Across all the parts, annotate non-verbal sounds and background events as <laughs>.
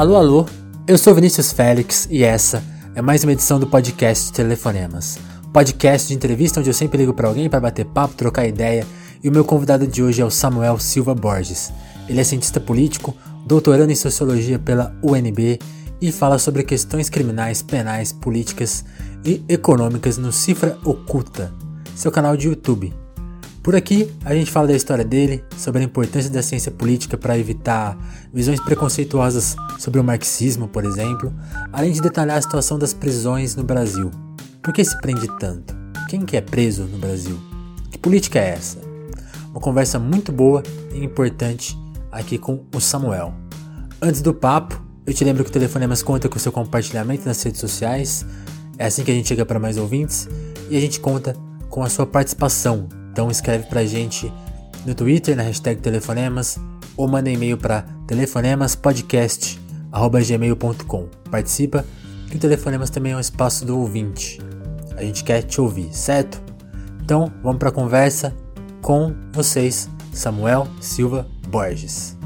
Alô, alô, eu sou Vinícius Félix e essa é mais uma edição do podcast Telefonemas. Podcast de entrevista onde eu sempre ligo para alguém para bater papo, trocar ideia e o meu convidado de hoje é o Samuel Silva Borges. Ele é cientista político, doutorando em sociologia pela UNB e fala sobre questões criminais, penais, políticas e econômicas no Cifra Oculta, seu canal de YouTube. Por aqui, a gente fala da história dele, sobre a importância da ciência política para evitar visões preconceituosas sobre o marxismo, por exemplo, além de detalhar a situação das prisões no Brasil. Por que se prende tanto? Quem que é preso no Brasil? Que política é essa? Uma conversa muito boa e importante aqui com o Samuel. Antes do papo, eu te lembro que o Telefonemas conta com seu compartilhamento nas redes sociais. É assim que a gente chega para mais ouvintes e a gente conta com a sua participação então escreve pra gente no Twitter, na hashtag Telefonemas, ou manda e-mail para telefonemaspodcast.gmail.com. Participa, que o Telefonemas também é um espaço do ouvinte. A gente quer te ouvir, certo? Então vamos para a conversa com vocês, Samuel Silva Borges.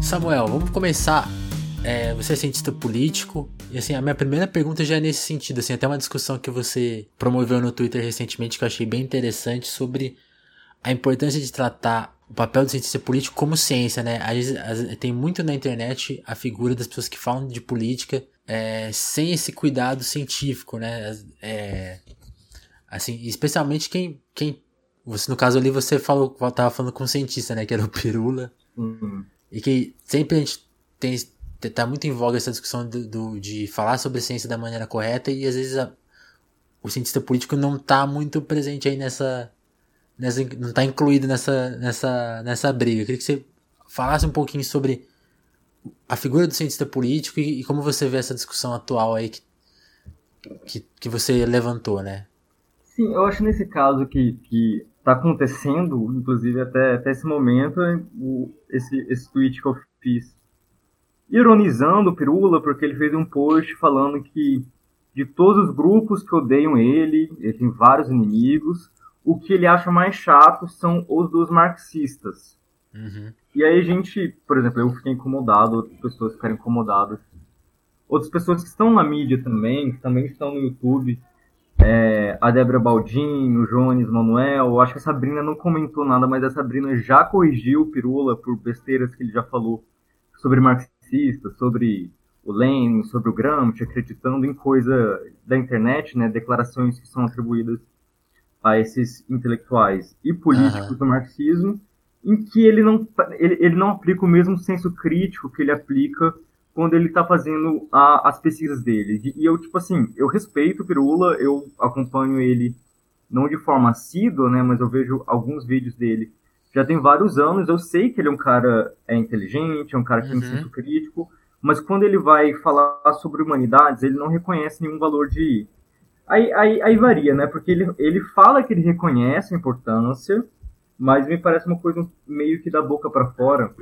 Samuel, vamos começar. É, você é cientista político, e assim, a minha primeira pergunta já é nesse sentido, assim, até uma discussão que você promoveu no Twitter recentemente que eu achei bem interessante sobre a importância de tratar o papel do cientista político como ciência, né? Às vezes, tem muito na internet a figura das pessoas que falam de política é, sem esse cuidado científico, né? É, assim, especialmente quem, quem você no caso ali você falou, tava falando com um cientista, né? Que era o Pirula. Uhum. E que sempre a gente tem tá muito em voga essa discussão do, do, de falar sobre ciência da maneira correta e às vezes a, o cientista político não tá muito presente aí nessa, nessa não tá incluído nessa, nessa, nessa briga. Eu queria que você falasse um pouquinho sobre a figura do cientista político e, e como você vê essa discussão atual aí que, que, que você levantou, né? Sim, eu acho nesse caso que, que tá acontecendo, inclusive até, até esse momento, o, esse, esse tweet que eu fiz ironizando o Pirula, porque ele fez um post falando que de todos os grupos que odeiam ele, ele tem vários inimigos, o que ele acha mais chato são os dos marxistas. Uhum. E aí a gente, por exemplo, eu fiquei incomodado, outras pessoas ficaram incomodadas. Outras pessoas que estão na mídia também, que também estão no YouTube, é, a Débora Baldin, o Jones Manuel, acho que a Sabrina não comentou nada, mas a Sabrina já corrigiu o Pirula por besteiras que ele já falou sobre marxismo marxistas, sobre o Lenin, sobre o Gramsci, acreditando em coisa da internet, né, declarações que são atribuídas a esses intelectuais e políticos uhum. do marxismo, em que ele não, ele, ele não aplica o mesmo senso crítico que ele aplica quando ele está fazendo a, as pesquisas dele. E eu, tipo assim, eu respeito o Pirula, eu acompanho ele não de forma assídua, né, mas eu vejo alguns vídeos dele já tem vários anos, eu sei que ele é um cara é inteligente, é um cara que uhum. tem senso crítico, mas quando ele vai falar sobre humanidades, ele não reconhece nenhum valor de. Aí, aí, aí varia, né? Porque ele, ele fala que ele reconhece a importância, mas me parece uma coisa meio que da boca para fora,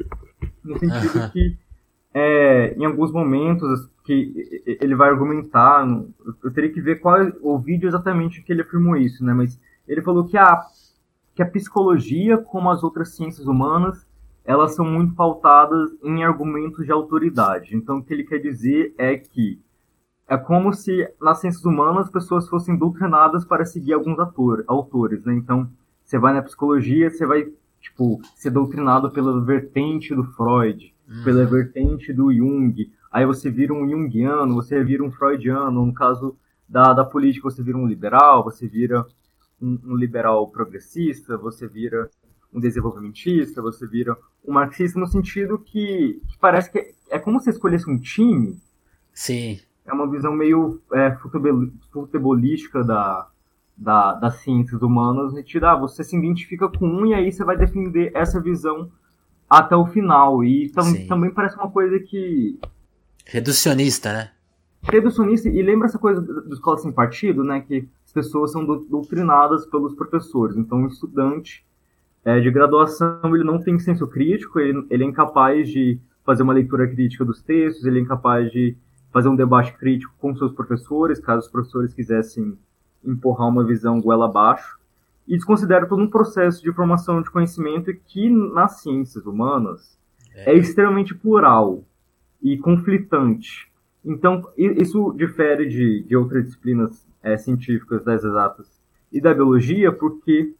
no sentido uhum. que é, em alguns momentos que ele vai argumentar, eu teria que ver qual o vídeo exatamente que ele afirmou isso, né? Mas ele falou que ah, que a psicologia, como as outras ciências humanas, elas são muito pautadas em argumentos de autoridade. Então, o que ele quer dizer é que é como se nas ciências humanas as pessoas fossem doutrinadas para seguir alguns ator, autores, né? Então, você vai na psicologia, você vai, tipo, ser doutrinado pela vertente do Freud, uhum. pela vertente do Jung. Aí você vira um Jungiano, você vira um Freudiano. No caso da, da política, você vira um liberal, você vira um, um liberal progressista, você vira um desenvolvimentista, você vira um marxista no sentido que, que parece que é, é, como se escolhesse um time. Sim. É uma visão meio é, futebolística da, da, das ciências humanas, no sentido, ah, você se identifica com um e aí você vai defender essa visão até o final. E tam, também parece uma coisa que... Reducionista, né? Reducionista, e lembra essa coisa do escola sem partido, né, que as pessoas são doutrinadas pelos professores. Então, o estudante é, de graduação ele não tem senso crítico, ele, ele é incapaz de fazer uma leitura crítica dos textos, ele é incapaz de fazer um debate crítico com seus professores, caso os professores quisessem empurrar uma visão goela abaixo. e desconsidera todo um processo de formação de conhecimento que nas ciências humanas é, é extremamente plural e conflitante. Então, isso difere de, de outras disciplinas é, científicas das exatas e da biologia, porque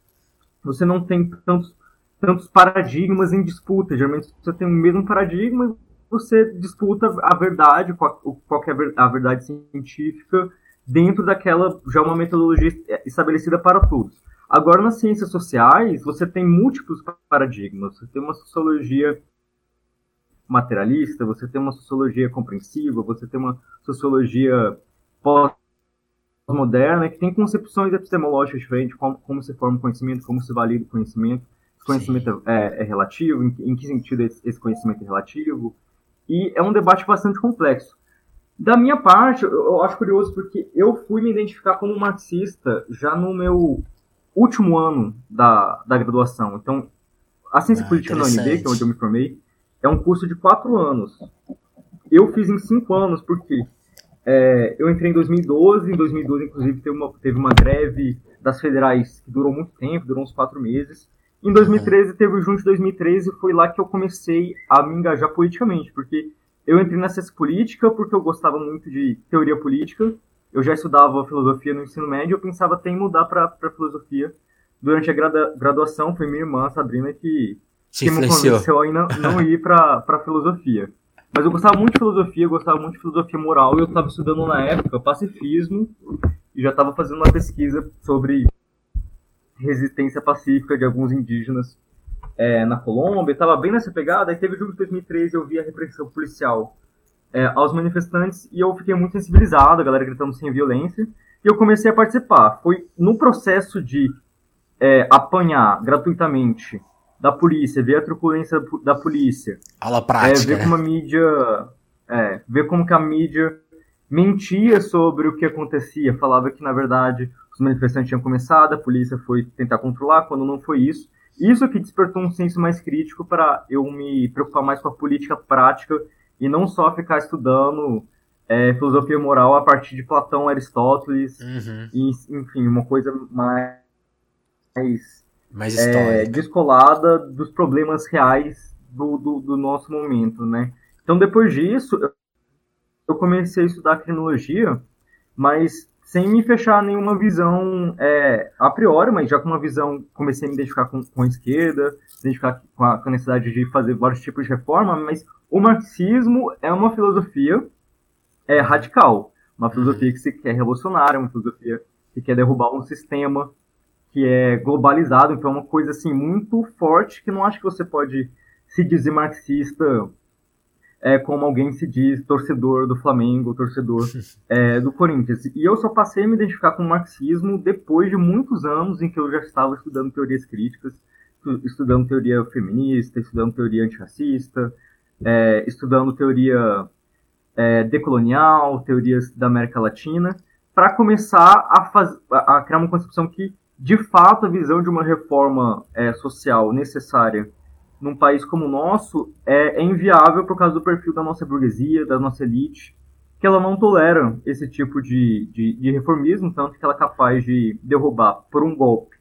você não tem tantos, tantos paradigmas em disputa. Geralmente você tem o mesmo paradigma e você disputa a verdade, qual, qual é a verdade científica, dentro daquela já uma metodologia estabelecida para todos. Agora, nas ciências sociais, você tem múltiplos paradigmas. Você tem uma sociologia materialista, você tem uma sociologia compreensiva, você tem uma sociologia pós-moderna que tem concepções epistemológicas diferentes, como, como se forma o conhecimento, como se valida o conhecimento, se o conhecimento é, é, relativo, em, em, que sentido esse, esse conhecimento é relativo, e é um debate bastante complexo. Da minha parte, eu, eu acho curioso porque eu fui me identificar como marxista já no meu último ano da, da graduação. Então, a ciência ah, política na UNB, que é onde eu me formei, é um curso de quatro anos. Eu fiz em cinco anos, porque é, eu entrei em 2012, em 2012, inclusive, teve uma, teve uma greve das federais que durou muito tempo, durou uns quatro meses. Em 2013, teve o junho de 2013, foi lá que eu comecei a me engajar politicamente, porque eu entrei na ciência política porque eu gostava muito de teoria política, eu já estudava filosofia no ensino médio, eu pensava até em mudar para filosofia. Durante a graduação, foi minha irmã, Sabrina, que que me convenceu a não, não ir para filosofia. Mas eu gostava muito de filosofia, eu gostava muito de filosofia moral, e eu estava estudando na época pacifismo, e já estava fazendo uma pesquisa sobre resistência pacífica de alguns indígenas é, na Colômbia, estava bem nessa pegada, aí teve o jogo de 2013, eu vi a repressão policial é, aos manifestantes, e eu fiquei muito sensibilizado, a galera gritando sem violência, e eu comecei a participar. Foi no processo de é, apanhar gratuitamente da polícia, ver a truculência da polícia. Aula prática. É, ver como a mídia. É, ver como que a mídia mentia sobre o que acontecia, falava que na verdade os manifestantes tinham começado, a polícia foi tentar controlar, quando não foi isso. Isso que despertou um senso mais crítico para eu me preocupar mais com a política prática e não só ficar estudando é, filosofia moral a partir de Platão, Aristóteles, uhum. e, enfim, uma coisa mais mais é, descolada dos problemas reais do, do, do, nosso momento, né? Então, depois disso, eu comecei a estudar criminologia, mas sem me fechar nenhuma visão é, a priori, mas já com uma visão, comecei a me identificar com, com a esquerda, identificar com a, com a necessidade de fazer vários tipos de reforma, mas o marxismo é uma filosofia é, radical, uma filosofia que se quer revolucionária, uma filosofia que quer derrubar um sistema que é globalizado, então é uma coisa assim muito forte que não acho que você pode se dizer marxista é, como alguém se diz torcedor do Flamengo, torcedor <laughs> é, do Corinthians. E eu só passei a me identificar com o marxismo depois de muitos anos em que eu já estava estudando teorias críticas, estudando teoria feminista, estudando teoria antirracista, é, estudando teoria é, decolonial, teorias da América Latina, para começar a, faz, a criar uma concepção que de fato, a visão de uma reforma é, social necessária num país como o nosso é, é, inviável por causa do perfil da nossa burguesia, da nossa elite, que ela não tolera esse tipo de, de, de reformismo, tanto que ela é capaz de derrubar por um golpe.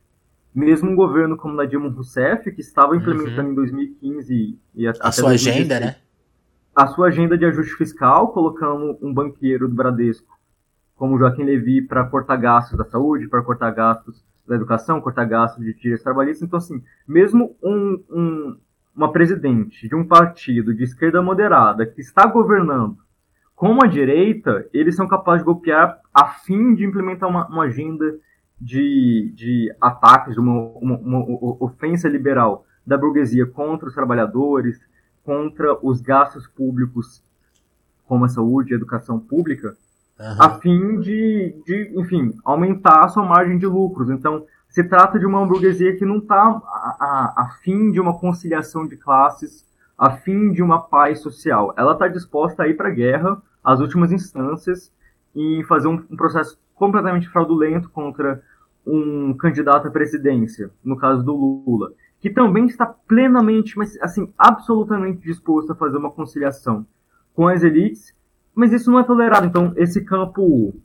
Mesmo um governo como o da Dilma Rousseff, que estava implementando uhum. em 2015 e a, a sua 2016, agenda, né? A sua agenda de ajuste fiscal, colocando um banqueiro do Bradesco como Joaquim Levy para cortar gastos da saúde, para cortar gastos da educação, cortar gastos de direitos trabalhistas. Então, assim, mesmo um, um, uma presidente de um partido de esquerda moderada que está governando com a direita, eles são capazes de golpear a fim de implementar uma, uma agenda de, de ataques, uma, uma, uma, ofensa liberal da burguesia contra os trabalhadores, contra os gastos públicos, como a saúde e a educação pública, uhum. a fim de, de, enfim, aumentar a sua margem de lucros. Então, se trata de uma burguesia que não está a, a, a, fim de uma conciliação de classes, a fim de uma paz social. Ela está disposta a ir para a guerra, às últimas instâncias, e fazer um, um processo completamente fraudulento contra um candidato à presidência, no caso do Lula, que também está plenamente, mas assim, absolutamente disposto a fazer uma conciliação com as elites mas isso não é tolerado. Então, esse campo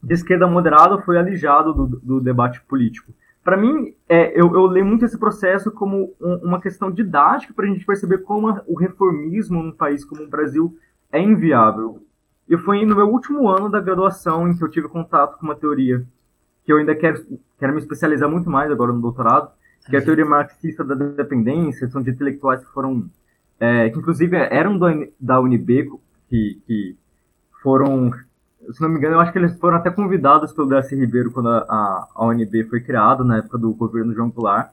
de esquerda moderada foi alijado do, do debate político. para mim, é, eu, eu, leio muito esse processo como um, uma questão didática para a gente perceber como o reformismo num país como o Brasil é inviável. E foi no meu último ano da graduação em que eu tive contato com uma teoria que eu ainda quero, quero me especializar muito mais agora no doutorado, que é a teoria marxista da dependência, são de intelectuais que foram, é, que inclusive eram do, da UNB, que, que foram se não me engano, eu acho que eles foram até convidados pelo Darcy Ribeiro quando a, a, UNB foi criada, na época do governo João Goulart.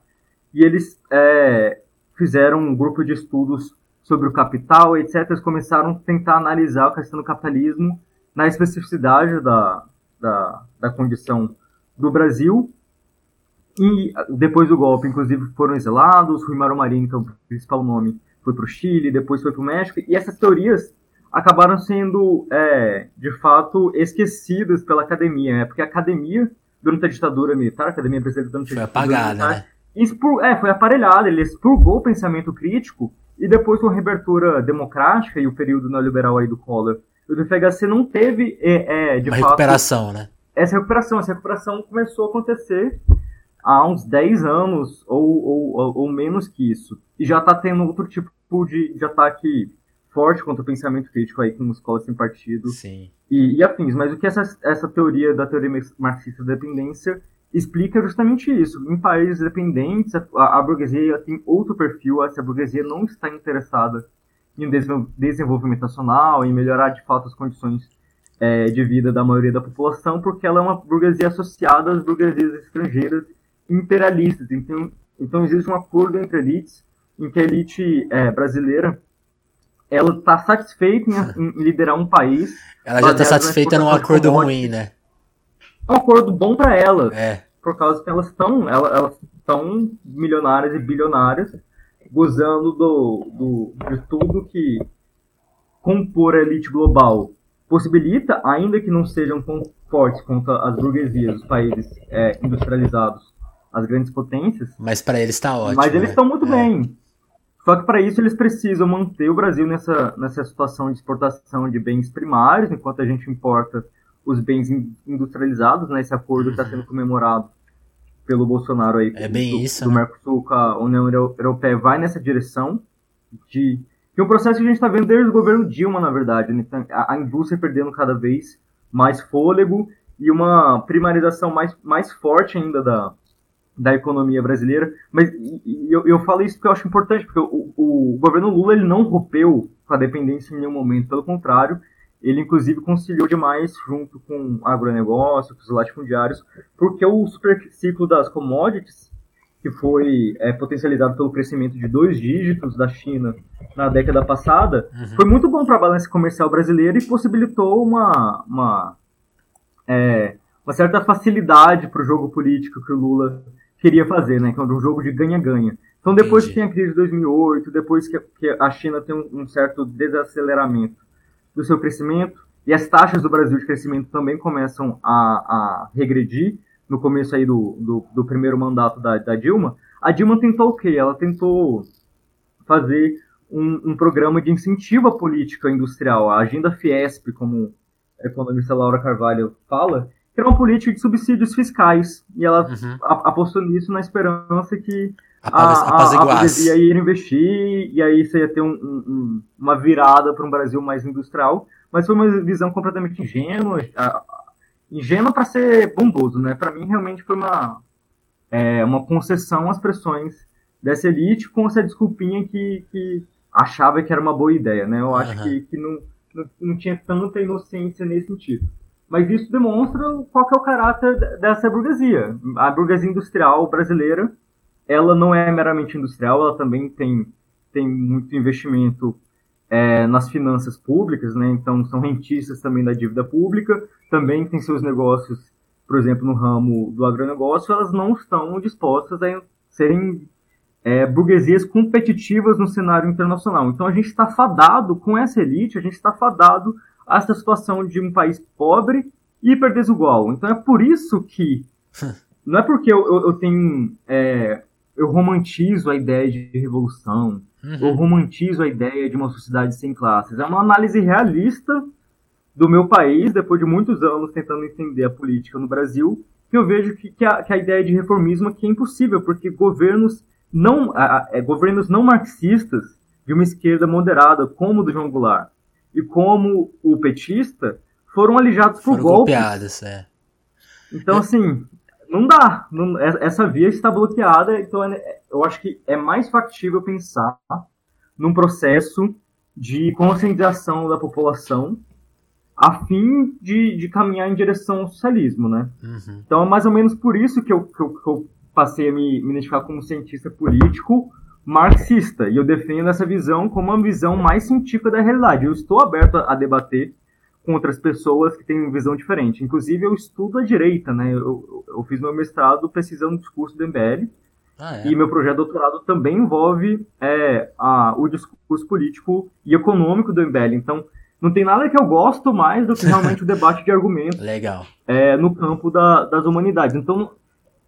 E eles é, fizeram um grupo de estudos sobre o capital, etc. Eles começaram a tentar analisar a questão do capitalismo na especificidade da, da, da condição do Brasil. E depois do golpe, inclusive, foram exilados. Rui Maro Marinho, que é o principal nome, foi para o Chile, depois foi para o México. E essas teorias acabaram sendo, é, de fato, esquecidas pela academia, né? Porque a academia, durante a ditadura militar, a academia brasileira durante foi a ditadura apagada, militar, né? expur, é, foi aparelhada, ele expurgou o pensamento crítico e depois com a reabertura democrática e o período neoliberal aí do Collor, o do FHC não teve, é, é, de Uma fato... recuperação, né? Essa recuperação, essa recuperação começou a acontecer há uns 10 anos ou, ou, ou menos que isso. E já está tendo outro tipo de, de ataque forte contra o pensamento crítico aí com escolas sem partido Sim. E, e afins. Mas o que essa, essa teoria da teoria marxista da dependência explica justamente isso. Em países dependentes, a, a burguesia tem outro perfil, essa burguesia não está interessada em desenvolvimento nacional, em melhorar de fato as condições é, de vida da maioria da população, porque ela é uma burguesia associada às burguesias estrangeiras imperialistas. Então, então existe um acordo entre elites, em que a elite é, brasileira ela está satisfeita em, em, liderar um país. Ela já está satisfeita num acordo ruim, né? É um acordo bom para ela. É. Por causa que elas estão elas estão milionárias e bilionárias, gozando do, do, de tudo que compor a elite global possibilita, ainda que não sejam tão fortes quanto as burguesias, os países é, industrializados, as grandes potências. Mas para eles está ótimo. Mas eles né? estão muito é. bem. Só que para isso eles precisam manter o Brasil nessa, nessa situação de exportação de bens primários, enquanto a gente importa os bens industrializados, né? Esse acordo está sendo comemorado pelo Bolsonaro aí é bem do, isso, do né? Mercosul com a União Europeia vai nessa direção de que é um processo que a gente está vendo desde o governo Dilma, na verdade, né? Então, a, a indústria perdendo cada vez mais fôlego e uma primarização mais, mais forte ainda da, da economia brasileira. Mas eu, eu falo isso porque eu acho importante, porque o, o governo Lula ele não rompeu com a dependência em nenhum momento, pelo contrário, ele inclusive conciliou demais junto com agronegócio, com os latifundiários, porque o superciclo das commodities, que foi é, potencializado pelo crescimento de dois dígitos da China na década passada, uhum. foi muito bom para a balança comercial brasileira e possibilitou uma, uma, é, uma certa facilidade para o jogo político que o Lula queria fazer, né? Que é um jogo de ganha-ganha. Então, depois Entendi. que tem a crise de 2008, depois que, que a China tem um, um, certo desaceleramento do seu crescimento, e as taxas do Brasil de crescimento também começam a, a regredir, no começo aí do, do, do primeiro mandato da, da, Dilma, a Dilma tentou o quê? Ela tentou fazer um, um, programa de incentivo à política industrial, a agenda Fiesp, como a economista Laura Carvalho fala, que era uma política de subsídios fiscais. E ela uhum. apostou nisso na esperança que a, a, a burguesia ia investir e aí você ia ter um, um, uma virada para um Brasil mais industrial. Mas foi uma visão completamente ingênua, ingênua para ser bondoso, né? Para mim, realmente foi uma, é, uma concessão às pressões dessa elite com essa desculpinha que, que achava que era uma boa ideia, né? Eu acho uhum. que, que não, não, não tinha tanta inocência nesse sentido. Mas isso demonstra qual é o caráter dessa burguesia. A burguesia industrial brasileira, ela não é meramente industrial, ela também tem, tem muito investimento é, nas finanças públicas, né? Então são rentistas também da dívida pública, também tem seus negócios, por exemplo, no ramo do agronegócio, elas não estão dispostas a serem é, burguesias competitivas no cenário internacional. Então a gente está fadado com essa elite, a gente está fadado essa situação de um país pobre e hiper desigual. Então é por isso que <laughs> não é porque eu, eu, eu tenho é, eu romantizo a ideia de revolução, uhum. eu romantizo a ideia de uma sociedade sem classes. É uma análise realista do meu país, depois de muitos anos tentando entender a política no Brasil, que eu vejo que, que, a, que a ideia de reformismo aqui é impossível, porque governos não, a, a, governos não marxistas de uma esquerda moderada, como o do João Goulart, e como o petista, foram alijados por foram golpes. Golpeados, é. Então, assim, não dá. Não, é, essa via está bloqueada, então é, eu acho que é mais factível pensar num processo de conscientização da população a fim de, de caminhar em direção ao socialismo, né? Uhum. Então é mais ou menos por isso que eu, que eu, que eu passei a me, me identificar como cientista político marxista, e eu defendo essa visão como uma visão mais científica da realidade. Eu estou aberto a, debater com outras pessoas que têm uma visão diferente. Inclusive, eu estudo a direita, né? Eu, eu fiz meu mestrado pesquisando o discurso do MBL, ah, é? E meu projeto de doutorado também envolve é, a, o discurso político e econômico do MBL. Então, não tem nada que eu gosto mais do que realmente o <laughs> debate de argumentos Legal. É, no campo da, das humanidades. Então,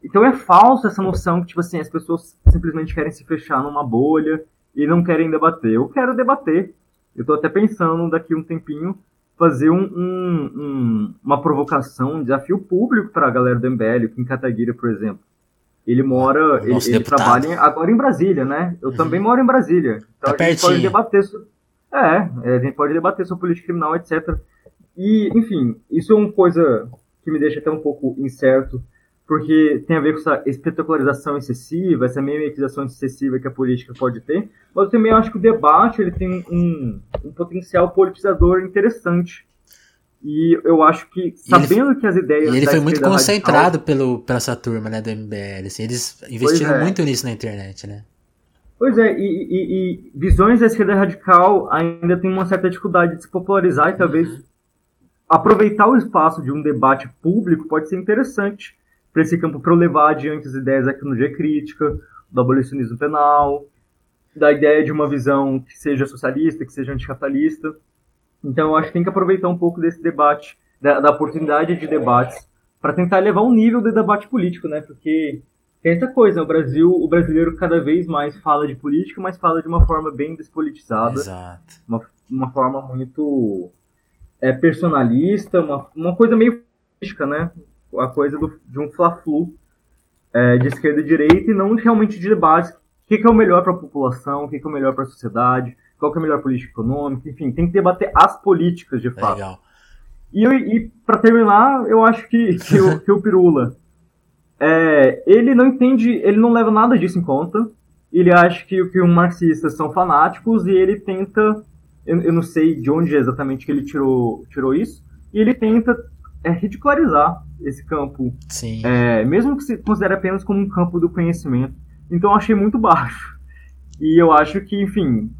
então é falso essa noção que, tipo assim, as pessoas simplesmente querem se fechar numa bolha e não querem debater. Eu quero debater. Eu estou até pensando daqui um tempinho fazer um, um, um, uma provocação, um desafio público para a galera do MBL, aqui em Cataguira, por exemplo. Ele mora, ele, ele, trabalha agora em Brasília, né? Eu uhum. também moro em Brasília. Então tá a gente pode debater sobre, é, é, a gente pode debater sobre política criminal, etc. E, enfim, isso é uma coisa que me deixa até um pouco incerto, porque tem a ver com essa espetacularização excessiva, essa memetização excessiva que a política pode ter, mas eu também acho que o debate ele tem um, um potencial politizador interessante. E eu acho que, sabendo ele, que as ideias. E ele foi muito concentrado radical, pelo, pela essa turma né, do MBL. Assim, eles investiram é. muito nisso na internet, né? Pois é, e, e, e, visões da esquerda radical ainda tem uma certa dificuldade de se popularizar e talvez uhum. aproveitar o espaço de um debate público pode ser interessante para esse campo para levar adiante as ideias da economia crítica, do abolicionismo penal, da ideia de uma visão que seja socialista, que seja anticapitalista. Então eu acho que tem que aproveitar um pouco desse debate, da, da oportunidade de debates, para tentar elevar o nível do debate político, né? Porque tem essa coisa, o Brasil, o brasileiro cada vez mais fala de política, mas fala de uma forma bem despolitizada. Exato. Uma, uma forma muito é, personalista, uma, uma coisa meio política, né? A coisa do, de um fla-flu é, de esquerda e direita e não realmente de debates. O que, que é o melhor para a população, o que, que é o melhor para a sociedade, qual que é a melhor política econômica, enfim, tem que debater as políticas de fato. Legal. E, e para terminar, eu acho que, que, o, que o Pirula, é, ele não entende, ele não leva nada disso em conta, ele acha que, que os marxistas são fanáticos e ele tenta, eu, eu não sei de onde exatamente que ele tirou, tirou isso, e ele tenta é, ridicularizar esse campo, é, mesmo que se considere apenas como um campo do conhecimento. Então eu achei muito baixo. E eu acho que, enfim,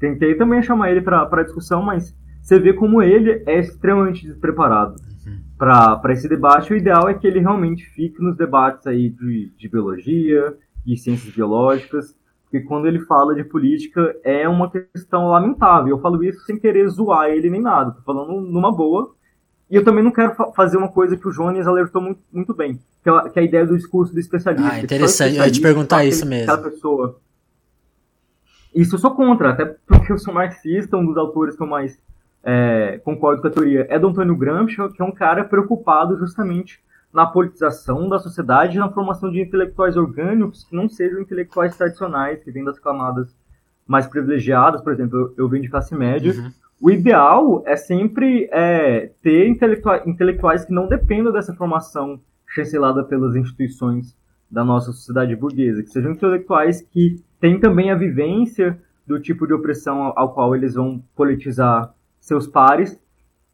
Tentei também chamar ele para discussão, mas você vê como ele é extremamente despreparado uhum. para esse debate. O ideal é que ele realmente fique nos debates aí de, de biologia, de ciências biológicas, porque quando ele fala de política é uma questão lamentável. Eu falo isso sem querer zoar ele nem nada, tô falando numa boa. E eu também não quero fa fazer uma coisa que o Jones alertou muito, muito bem, que é, a, que é a ideia do discurso do especialista. Ah, interessante, eu ia te perguntar isso mesmo. Aquela pessoa isso eu sou contra, até porque eu sou marxista, um dos autores que eu mais é, concordo com a teoria é do Antônio Gramsci, que é um cara preocupado justamente na politização da sociedade e na formação de intelectuais orgânicos que não sejam intelectuais tradicionais, que vêm das camadas mais privilegiadas, por exemplo, eu, eu venho de classe média. Uhum. O ideal é sempre é, ter intelectuais, intelectuais que não dependam dessa formação chancelada pelas instituições da nossa sociedade burguesa, que sejam intelectuais que tem também a vivência do tipo de opressão ao, ao qual eles vão politizar seus pares,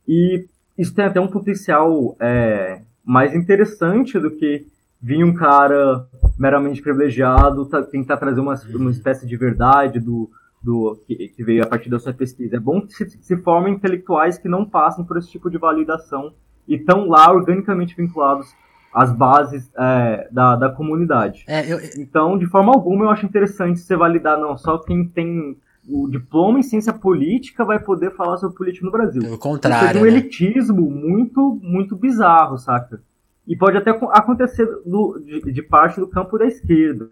e isso tem até um potencial é, mais interessante do que vir um cara meramente privilegiado tá, tentar trazer uma, uma espécie de verdade do, do que, que, veio a partir da sua pesquisa. É bom que se, se formem intelectuais que não passem por esse tipo de validação e estão lá organicamente vinculados as bases é, da, da comunidade. É, eu... Então, de forma alguma, eu acho interessante você validar, não, só quem tem o diploma em ciência política vai poder falar sobre política no Brasil. Pelo contrário. Isso é um né? elitismo muito, muito bizarro, saca? E pode até acontecer do, de, de, parte do campo da esquerda.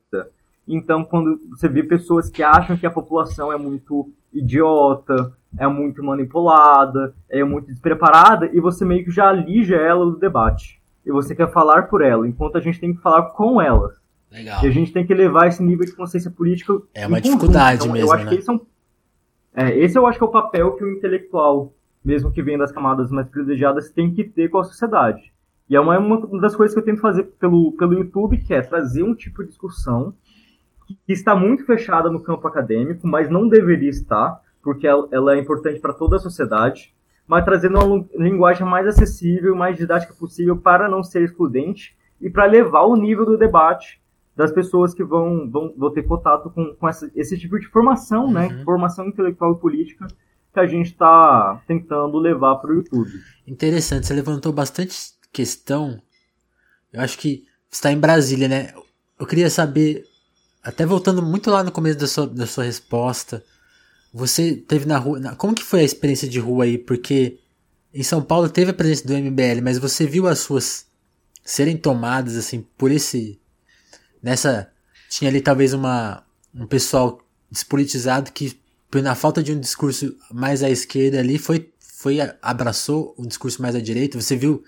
Então, quando você vê pessoas que acham que a população é muito idiota, é muito manipulada, é muito despreparada, e você meio que já alija ela do debate. e você quer falar por ela, enquanto a gente tem que falar com elas. Legal. E a gente tem que levar esse nível de consciência política. É uma dificuldade então, mesmo, eu acho né? Que esse, é um, é, esse eu acho que é o papel que o intelectual, mesmo que venha das camadas mais privilegiadas, tem que ter com a sociedade. E é uma, uma das coisas que eu tento fazer pelo, pelo YouTube, que é trazer um tipo de discussão que está muito fechada no campo acadêmico, mas não deveria estar, porque ela, é importante para toda a sociedade, mas trazendo uma linguagem mais acessível, mais didática possível para não ser excludente e para levar o nível do debate das pessoas que vão, vão, vão ter contato com, com essa, esse tipo de formação, né? Uhum. Formação intelectual e política que a gente está tentando levar para o YouTube. Interessante, você levantou bastante questão. Eu acho que está em Brasília, né? Eu queria saber, até voltando muito lá no começo da sua, da sua resposta, você teve na rua. na- como que foi a experiência de rua aí? Porque em São Paulo teve a presença do MBL, mas você viu as suas serem tomadas assim por esse. Nessa. Tinha ali talvez uma. um pessoal despolitizado que, na falta de um discurso mais à esquerda ali, foi. foi abraçou um discurso mais à direita. Você viu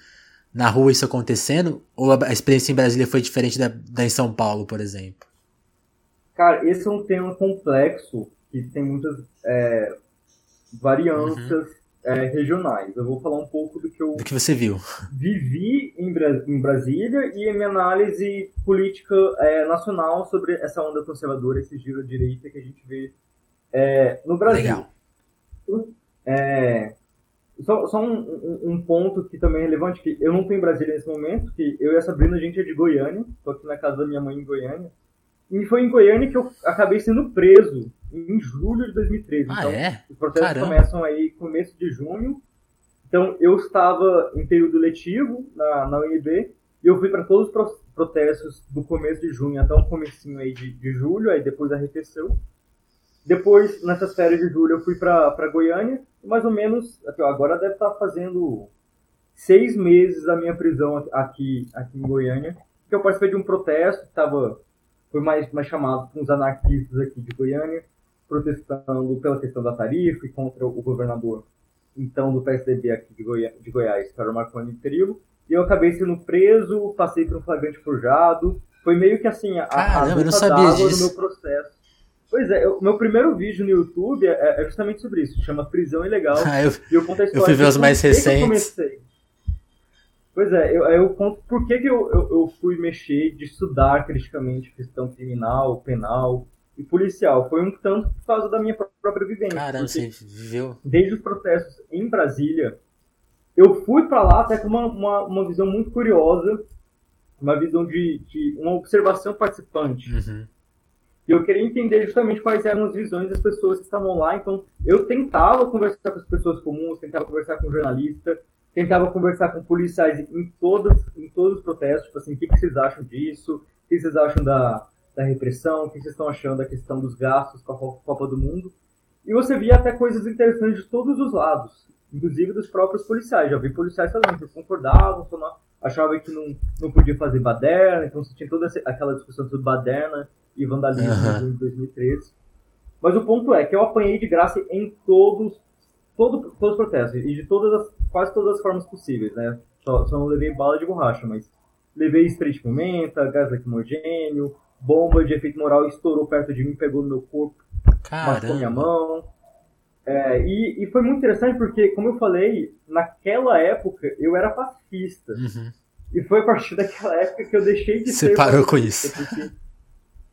na rua isso acontecendo? Ou a experiência em Brasília foi diferente da, da em São Paulo, por exemplo? Cara, esse é um tema complexo que tem muitas é, variâncias é, regionais. Eu vou falar um pouco do que eu Do que você viu? vivi em, Bra- em Brasília e a minha análise política é, nacional sobre essa onda conservadora, esse giro à direita que a gente vê é, no Brasil. Legal. É, só só um, um- um ponto que também é relevante, que eu não estou em Brasília nesse momento, que eu e a Sabrina, a gente é de Goiânia, estou aqui na casa da minha mãe em Goiânia, e foi em Goiânia que eu acabei sendo preso em julho de 2013. Ah, então, é? os processos Caramba. começam aí começo de junho. Então, eu estava em período letivo na, na UNB e eu fui para todos os pro- protestos do começo de junho até o comecinho aí de, de julho, aí depois arrefeceu. Depois, nessas férias de julho, eu fui para Goiânia mais ou menos, agora deve estar fazendo seis meses da minha prisão aqui, aqui em Goiânia, que eu participei de um protesto que tava, foi mais, mais chamado com os anarquistas aqui de Goiânia, protestando pela questão da tarifa e contra o governador, então, do PSDB aqui de, Goi de Goiás, que era o Marconi Trillo. E eu acabei sendo preso, passei por um flagrante forjado. Foi meio que assim, a, Caramba, a eu não sabia d'água do disso. meu processo. Pois é, o meu primeiro vídeo no YouTube é, é justamente sobre isso, chama Prisão Ilegal. <laughs> Ah, eu, E eu conto a história fui ver os mais que eu recentes. comecei. Pois é, eu, eu conto por que, que eu, eu, eu fui mexer de estudar criticamente questão criminal, penal e policial. Foi um tanto por causa da minha pró- própria vivência. caramba, você viveu. desde os protestos em Brasília, eu fui para lá até com uma, uma, uma visão muito curiosa, uma visão de, de uma observação participante. Uhum. E eu queria entender justamente quais eram as visões das pessoas que estavam lá. Então, eu tentava conversar com as pessoas comuns, tentava conversar com jornalista, tentava conversar com policiais em todos, em todos os protestos. Tipo assim, o que, que vocês acham disso? O que vocês acham da, da repressão? O que vocês estão achando da questão dos gastos com a Co- Copa do Mundo? E você via até coisas interessantes de todos os lados, inclusive dos próprios policiais. Já vi policiais falando que concordavam, achavam que não, não podia fazer baderna, então você tinha toda essa- aquela discussão sobre baderna e vandalismo Aham. em 2013. Mas o ponto é que eu apanhei de graça em todos, todo, todos os protestos, e de todas as, quase todas as formas possíveis, né? Só, só não levei bala de borracha, mas levei spray de pimenta, gás lacrimogênio, bomba de efeito moral estourou perto de mim, pegou no meu corpo, machucou minha Caramba. mão. É, e, e foi muito interessante porque, como eu falei, naquela época eu era pacifista. Uhum. E foi a partir <laughs> daquela época que eu deixei de Você ser parou com isso.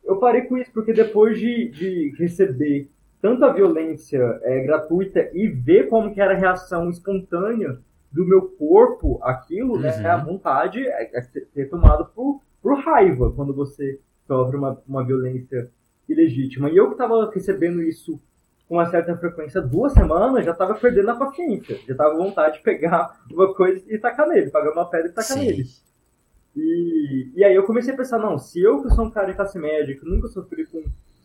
Eu parei com isso porque depois de, de receber tanta violência é, gratuita e ver como que era a reação espontânea do meu corpo aquilo, né, Uhum. a vontade é, é ser tomado por, por raiva quando você sofre uma, uma violência ilegítima. E eu que estava recebendo isso com uma certa frequência duas semanas, já estava perdendo a paciência. Já estava vontade de pegar uma coisa e tacar nele, pagar uma pedra e tacar Sim. nele. E, e aí eu comecei a pensar, não, se eu que sou um cara de classe média, que nunca sofri com,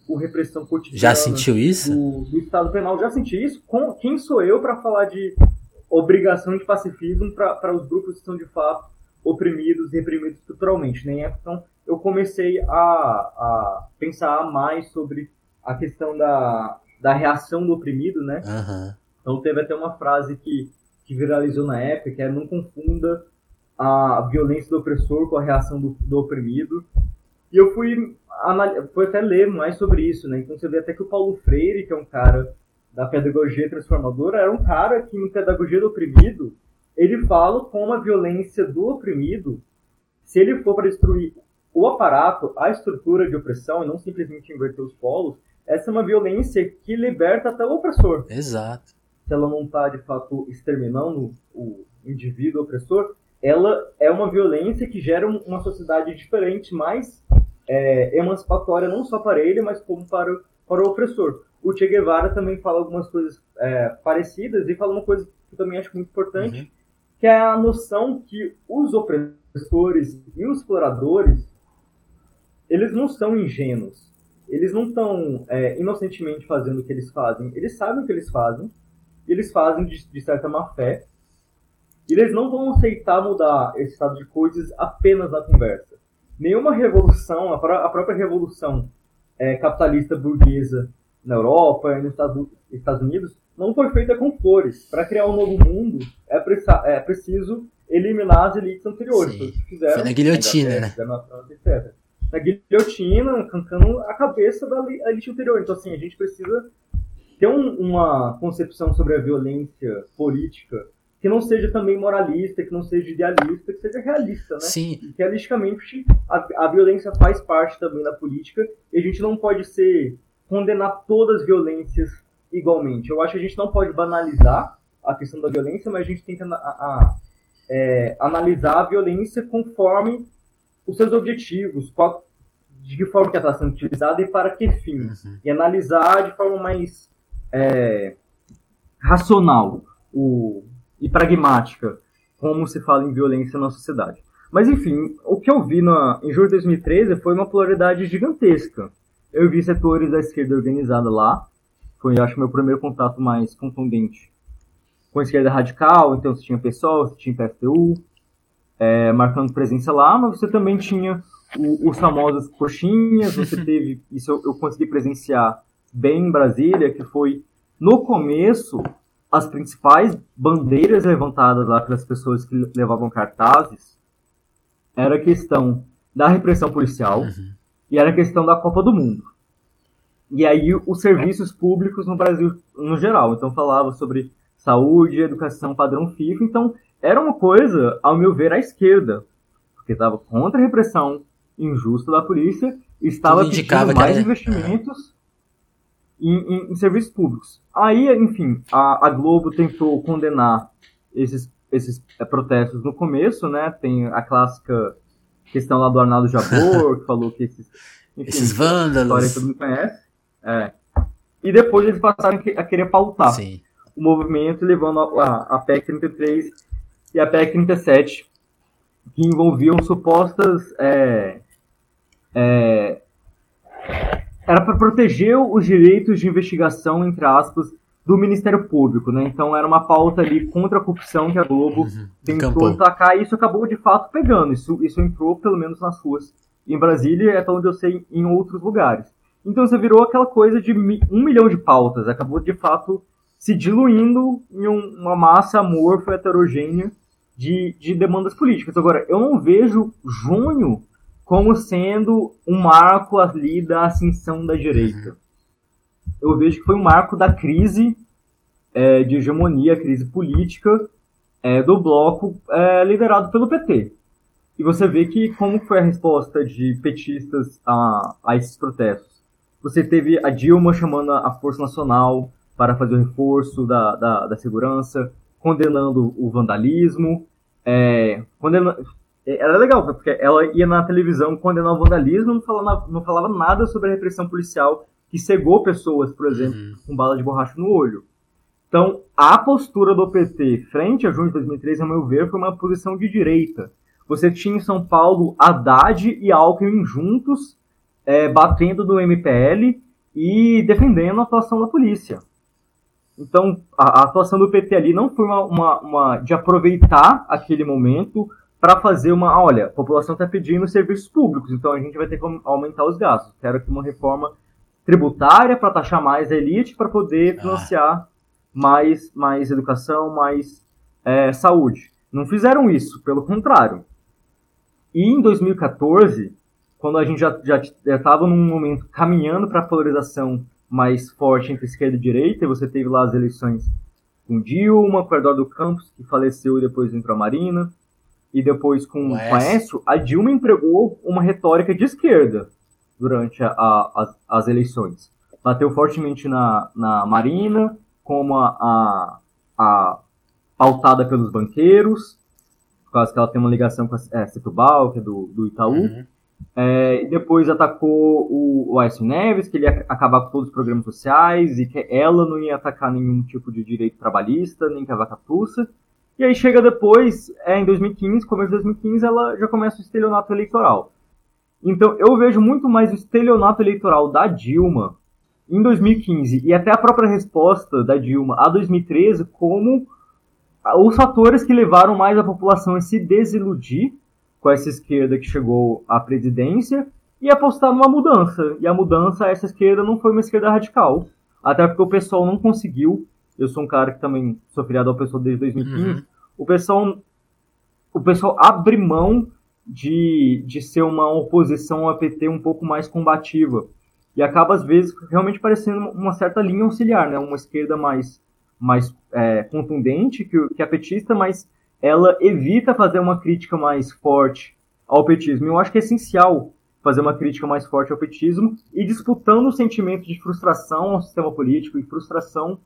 com repressão cotidiana Já sentiu isso? do, do Estado Penal, já senti isso, com, quem sou eu para falar de obrigação de pacifismo para os grupos que são de fato oprimidos e reprimidos estruturalmente? Nem é, então eu comecei a, a pensar mais sobre a questão da, da reação do oprimido, né? Aham. Então teve até uma frase que, que viralizou na época, que é não confunda a violência do opressor com a reação do, do oprimido. E eu fui, fui até ler mais sobre isso, né? Então você vê até que o Paulo Freire, que é um cara da pedagogia transformadora, era um cara que, em pedagogia do oprimido, ele fala como a violência do oprimido, se ele for para destruir o aparato, a estrutura de opressão, e não simplesmente inverter os polos, essa é uma violência que liberta até o opressor. Exato. Se ela não está, de fato, exterminando o indivíduo opressor, ela é uma violência que gera uma sociedade diferente, mais é, emancipatória, não só para ele, mas como para, para o opressor. O Che Guevara também fala algumas coisas é, parecidas e fala uma coisa que eu também acho muito importante, uhum. que é a noção que os opressores e os exploradores, eles não são ingênuos eles não estão é, inocentemente fazendo o que eles fazem. Eles sabem o que eles fazem, eles fazem de, de certa má fé, e eles não vão aceitar mudar esse estado de coisas apenas na conversa. Nenhuma revolução, a, a própria revolução é, capitalista burguesa na Europa e nos Estados, Unidos, não foi feita com flores. Para criar um novo mundo, é, é, preciso eliminar as elites anteriores. Sim. Fizeram, foi na guilhotina, né? Fizeram etc na guilhotina, arrancando a cabeça da elite anterior. Então, assim, a gente precisa ter um, uma concepção sobre a violência política que não seja também moralista, que não seja idealista, que seja realista, né? Sim. E realisticamente a, a violência faz parte também da política e a gente não pode ser condenar todas as violências igualmente. Eu acho que a gente não pode banalizar a questão da violência, mas a gente tem que a, a, é, analisar a violência conforme os seus objetivos, qual, de que forma que ela está sendo utilizada e para que fim. Uhum. E analisar de forma mais é, racional o, e pragmática como se fala em violência na sociedade. Mas enfim, o que eu vi na, em julho de 2013 foi uma pluralidade gigantesca. Eu vi setores da esquerda organizada lá, foi acho meu primeiro contato mais contundente com a esquerda radical, então você tinha PSOL, você tinha PSTU, é, marcando presença lá, mas você também tinha o, os famosos coxinhas, você <laughs> teve, isso eu, eu, consegui presenciar bem em Brasília, que foi, no começo, as principais bandeiras levantadas lá pelas pessoas que levavam cartazes era a questão da repressão policial uhum. e era a questão da Copa do Mundo. E aí os serviços públicos no Brasil no geral. Então falava sobre saúde, educação, padrão FIFA. Então era uma coisa, ao meu ver, à esquerda, porque estava contra a repressão injusta da polícia e estava pedindo mais era... investimentos em, em, em, serviços públicos. Aí, enfim, a, a Globo tentou condenar esses, esses é, protestos no começo, né? Tem a clássica questão lá do Arnaldo Jabor, <laughs> que falou que esses, enfim, esses vândalos. Que todo mundo conhece. É. E depois eles passaram a querer pautar Sim. o movimento, levando a, a, a PEC 33 e a PEC 37, que envolviam supostas. É, é, era para proteger os direitos de investigação, entre aspas, do Ministério Público, né? Então era uma pauta ali contra a corrupção que a Globo uhum. tentou atacar e isso acabou de fato pegando. Isso, isso entrou pelo menos nas ruas em Brasília, é onde eu sei em outros lugares. Então você virou aquela coisa de um milhão de pautas, acabou de fato se diluindo em um, uma massa amorfa heterogênea de, de demandas políticas. Agora, eu não vejo junho como sendo um marco ali da ascensão da direita. Eu vejo que foi um marco da crise é, de hegemonia, crise política é, do bloco é, liderado pelo PT. E você vê que como foi a resposta de petistas a, a esses protestos. Você teve a Dilma chamando a Força Nacional para fazer o reforço da, da, da segurança, condenando o vandalismo, é, condena... É, era legal, porque ela ia na televisão condenar o vandalismo, não falava, não falava nada sobre a repressão policial que cegou pessoas, por exemplo, uhum. com bala de borracha no olho. Então, a postura do PT frente a junho de 2013, a meu ver, foi uma posição de direita. Você tinha em São Paulo Haddad e Alckmin juntos, é, batendo no MPL e defendendo a atuação da polícia. Então, a, a, atuação do PT ali não foi uma, uma, uma de aproveitar aquele momento para fazer uma, olha, a população está pedindo serviços públicos, então a gente vai ter que aumentar os gastos. Quero aqui uma reforma tributária para taxar mais a elite para poder ah. financiar mais, mais educação, mais é, saúde. não fizeram isso, pelo contrário. E em 2014, quando a gente já estava num momento caminhando para a polarização mais forte entre esquerda e direita, e você teve lá as eleições com Dilma, com Eduardo Campos, que faleceu e depois entrou a Marina, e depois com o Aécio, a Dilma empregou uma retórica de esquerda durante a, a, as, as, eleições. Bateu fortemente na, na Marina, como a, a, a pautada pelos banqueiros, por causa que ela tem uma ligação com a é, Setubal, que é do, do Itaú. Uhum. É, depois atacou o, o Aécio Neves, que ele ia acabar com todos os programas sociais e que ela não ia atacar nenhum tipo de direito trabalhista, nem cavacatuça. E aí chega depois, é, em 2015, começo de 2015, ela já começa o estelionato eleitoral. Então eu vejo muito mais o estelionato eleitoral da Dilma em 2015 e até a própria resposta da Dilma a 2013 como os fatores que levaram mais a população a se desiludir com essa esquerda que chegou à presidência e apostar numa mudança. E a mudança, essa esquerda não foi uma esquerda radical. Até porque o pessoal não conseguiu. Eu sou um cara que também sou filiado ao pessoal desde 2015. Uhum. O pessoal o pessoal abre mão de, de ser uma oposição ao PT um pouco mais combativa. E acaba, às vezes, realmente parecendo uma certa linha auxiliar, né? Uma esquerda mais, mais é, contundente que, que a petista, mas ela evita fazer uma crítica mais forte ao petismo. Eu acho que é essencial fazer uma crítica mais forte ao petismo e disputando o sentimento de frustração ao sistema político e frustração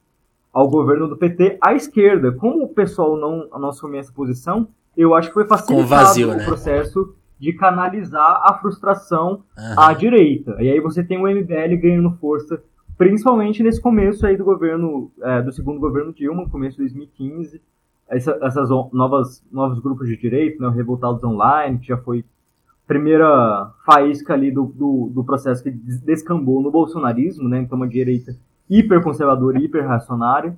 ao governo do PT à esquerda. Como o pessoal não, não assumiu essa posição, eu acho que foi facilitado vazio, o né? processo de canalizar a frustração uhum. à direita. E aí você tem o MBL ganhando força, principalmente nesse começo aí do governo, é, do segundo governo Dilma, começo de 2015, essa, essas novas novos grupos de direita, né, Revoltados Online, que já foi primeira faísca ali do, do, do, processo que descambou no bolsonarismo, né, então uma direita hiperconservadora, hiperreacionária,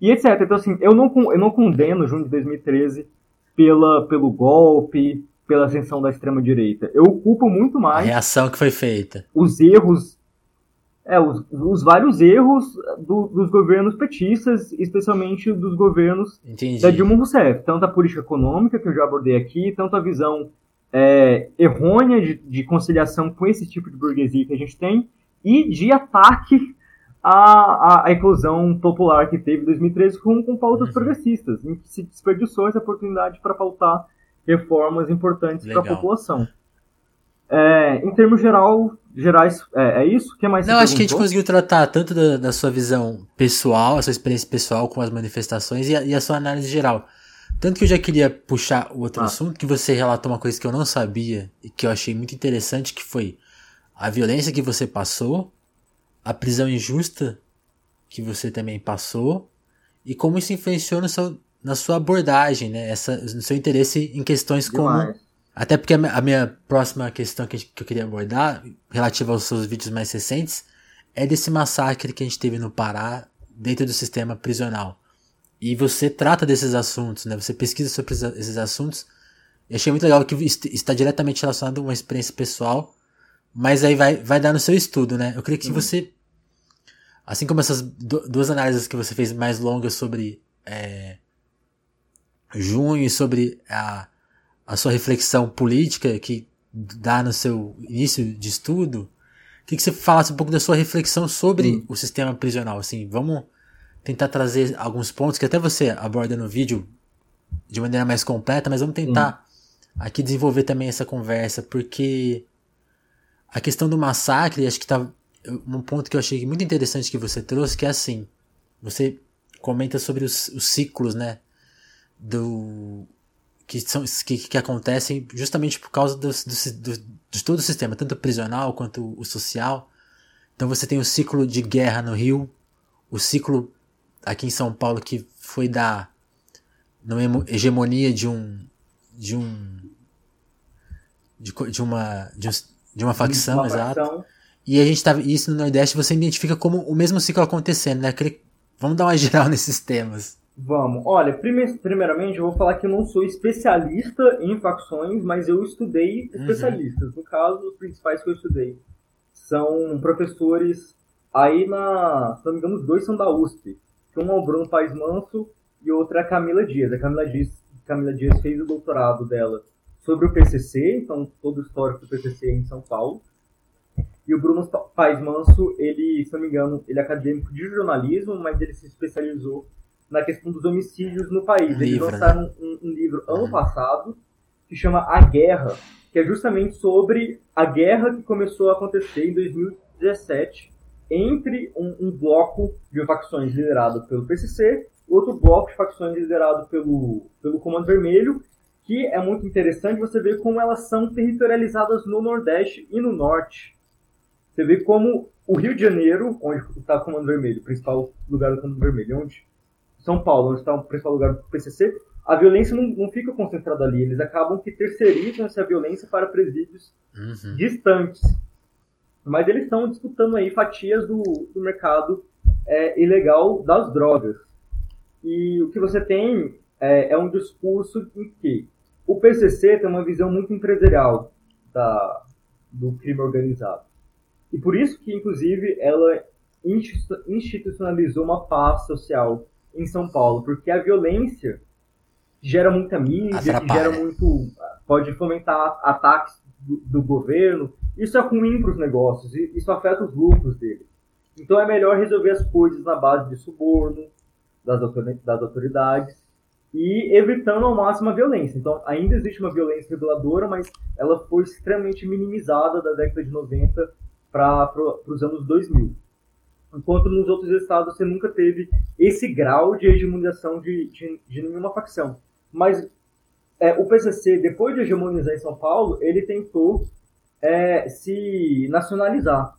e etc. Então, assim, eu não, eu não condeno junho de 2013 pela, pelo golpe, pela ascensão da extrema-direita. Eu culpo muito mais... A reação que foi feita. Os erros é, os, os vários erros do, dos governos petistas, especialmente dos governos Entendi. da Dilma Rousseff. Tanto a política econômica, que eu já abordei aqui, tanto a visão é, errônea de, de, conciliação com esse tipo de burguesia que a gente tem, e de ataque à, à, eclosão popular que teve em 2013 com, com pautas uhum. progressistas, em que se desperdiçou essa oportunidade para pautar reformas importantes para a população. É, em termos geral, gerais, é, é isso? O que mais Não, acho que a gente conseguiu tratar tanto da, da, sua visão pessoal, a sua experiência pessoal com as manifestações e a, e a, sua análise geral. Tanto que eu já queria puxar o outro ah. assunto, que você relatou uma coisa que eu não sabia e que eu achei muito interessante, que foi a violência que você passou, a prisão injusta que você também passou e como isso influenciou no seu, na sua abordagem, né? Essa, no seu interesse em questões Demais. como até porque a minha próxima questão que eu queria abordar, relativa aos seus vídeos mais recentes, é desse massacre que a gente teve no Pará, dentro do sistema prisional. E você trata desses assuntos, né? Você pesquisa sobre esses assuntos. Eu achei muito legal que está diretamente relacionado a uma experiência pessoal, mas aí vai, vai dar no seu estudo, né? Eu queria que uhum. você, assim como essas duas análises que você fez mais longas sobre é, junho e sobre a a sua reflexão política que dá no seu início de estudo, queria que você falasse um pouco da sua reflexão sobre hum. o sistema prisional. Assim, vamos tentar trazer alguns pontos que até você aborda no vídeo de maneira mais completa, mas vamos tentar hum. aqui desenvolver também essa conversa, porque a questão do massacre, acho que tá um ponto que eu achei muito interessante que você trouxe, que é assim, você comenta sobre os, os ciclos, né, do que, são, que, que acontecem justamente por causa do, do, do, de todo o sistema, tanto o prisional quanto o social. Então você tem o ciclo de guerra no Rio, o ciclo aqui em São Paulo que foi da hegemonia de um de um de, de uma de, um, de uma facção, exato. E a gente tá isso no Nordeste você identifica como o mesmo ciclo acontecendo, né? Vamos dar uma <laughs> geral nesses temas. Vamos. Olha, prime primeiramente eu vou falar que eu não sou especialista em facções, mas eu estudei uhum. especialistas. Uhum. No caso, os principais que eu estudei são professores aí na. Se não me engano, os dois são da USP. Que um é o Bruno Paes Manso e outro é a Camila Dias. A Camila Dias, Camila Dias fez o doutorado dela sobre o PCC, então todo o histórico do PCC em São Paulo. E o Bruno Paes Manso, ele, se não me engano, ele é acadêmico de jornalismo, mas ele se especializou na questão dos homicídios no país. Livro, Eles né? lançaram né? um, um, livro ano uhum. passado que chama A Guerra, que é justamente sobre a guerra que começou a acontecer em 2017 entre um, um bloco de facções liderado pelo PCC, outro bloco de facções liderado pelo, pelo Comando Vermelho, que é muito interessante você ver como elas são territorializadas no Nordeste e no Norte. Você vê como o Rio de Janeiro, onde está o Comando Vermelho, o principal lugar do Comando Vermelho, onde São Paulo, onde está o principal lugar do PCC, a violência não, não fica concentrada ali. Eles acabam que terceirizam essa violência para presídios uhum. distantes. Mas eles estão disputando aí fatias do, do mercado é, ilegal das drogas. E o que você tem é, é, um discurso em que o PCC tem uma visão muito empresarial da, do crime organizado. E por isso que, inclusive, ela institucionalizou uma paz social em São Paulo, porque a violência gera muita mídia, gera muito. pode fomentar ataques do, do governo. Isso é ruim para os negócios, isso afeta os lucros dele. Então é melhor resolver as coisas na base de suborno das autoridades e evitando ao máximo a violência. Então ainda existe uma violência reguladora, mas ela foi extremamente minimizada da década de 90 para os anos 2000. Enquanto nos outros estados você nunca teve esse grau de hegemonização de, de, de nenhuma facção. Mas é, o PCC, depois de hegemonizar em São Paulo, ele tentou é, se nacionalizar.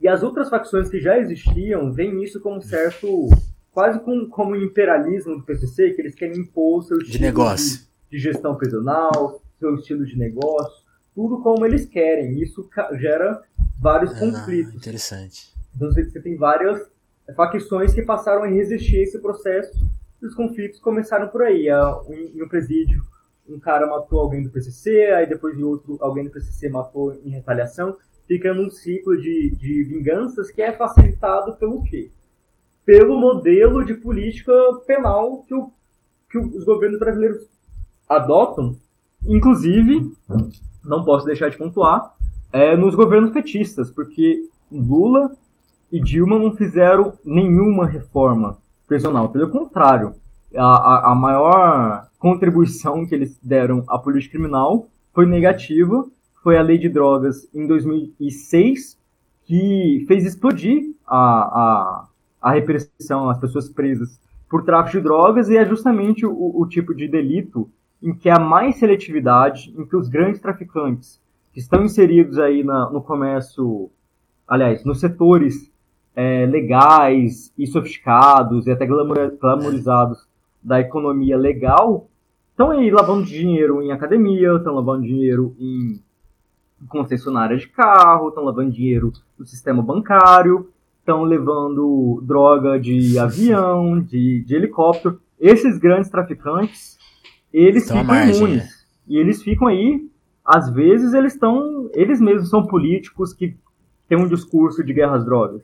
E as outras facções que já existiam veem isso como certo, quase com, como um imperialismo do PCC, que eles querem impor seu estilo de, negócio. de, de gestão prisional, seu estilo de negócio, tudo como eles querem. Isso gera vários ah, conflitos. Interessante. Então você tem várias facções que passaram a resistir a esse processo e os conflitos começaram por aí. Em um presídio, um cara matou alguém do PCC, aí depois de outro, alguém do PCC matou em retaliação. Fica num ciclo de, de vinganças que é facilitado pelo quê? Pelo modelo de política penal que, o, que os governos brasileiros adotam, inclusive, não posso deixar de pontuar, é, nos governos petistas, porque Lula e Dilma não fizeram nenhuma reforma prisional. Pelo contrário, a, a, a maior contribuição que eles deram à política criminal foi negativa, foi a lei de drogas em 2006, que fez explodir a, a, a repressão às pessoas presas por tráfico de drogas, e é justamente o, o tipo de delito em que há mais seletividade, em que os grandes traficantes que estão inseridos aí na, no comércio, aliás, nos setores é, legais e sofisticados e até glamorizados da economia legal estão aí lavando dinheiro em academia, estão lavando dinheiro em concessionária de carro, estão lavando dinheiro no sistema bancário, estão levando droga de avião, de, de helicóptero. Esses grandes traficantes, eles estão ficam imunes. É. E eles ficam aí, às vezes eles estão, eles mesmos são políticos que têm um discurso de guerra às drogas.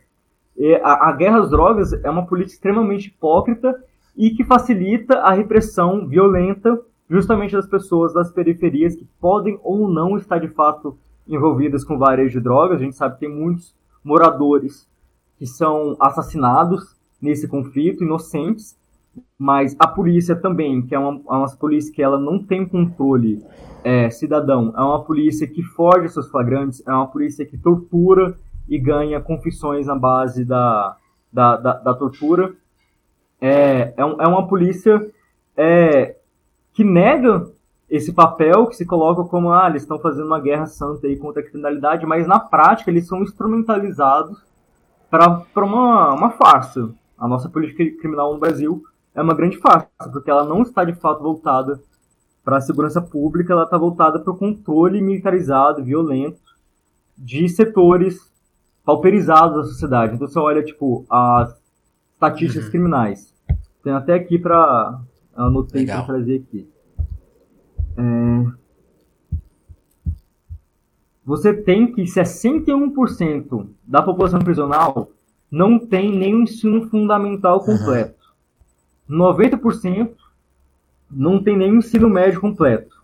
A, a guerra às drogas é uma política extremamente hipócrita e que facilita a repressão violenta justamente das pessoas das periferias que podem ou não estar de fato envolvidas com varejo de drogas. A gente sabe que tem muitos moradores que são assassinados nesse conflito, inocentes, mas a polícia também, que é uma, é uma polícia que ela não tem controle é, cidadão, é uma polícia que foge seus flagrantes, é uma polícia que tortura e ganha confissões na base da, da, da, da tortura. É, é, é uma polícia é, que nega esse papel, que se coloca como, ah, eles estão fazendo uma guerra santa aí contra a criminalidade, mas na prática eles são instrumentalizados para uma, uma farsa. A nossa política criminal no Brasil é uma grande farsa, porque ela não está de fato voltada para a segurança pública, ela está voltada para o controle militarizado, violento de setores pauperizados da sociedade. Então você olha, tipo, as estatísticas uhum. criminais. Tem até aqui para anotei para trazer aqui. É... Você tem que 61% da população prisional não tem nenhum ensino fundamental completo. Uhum. 90% não tem nem ensino médio completo.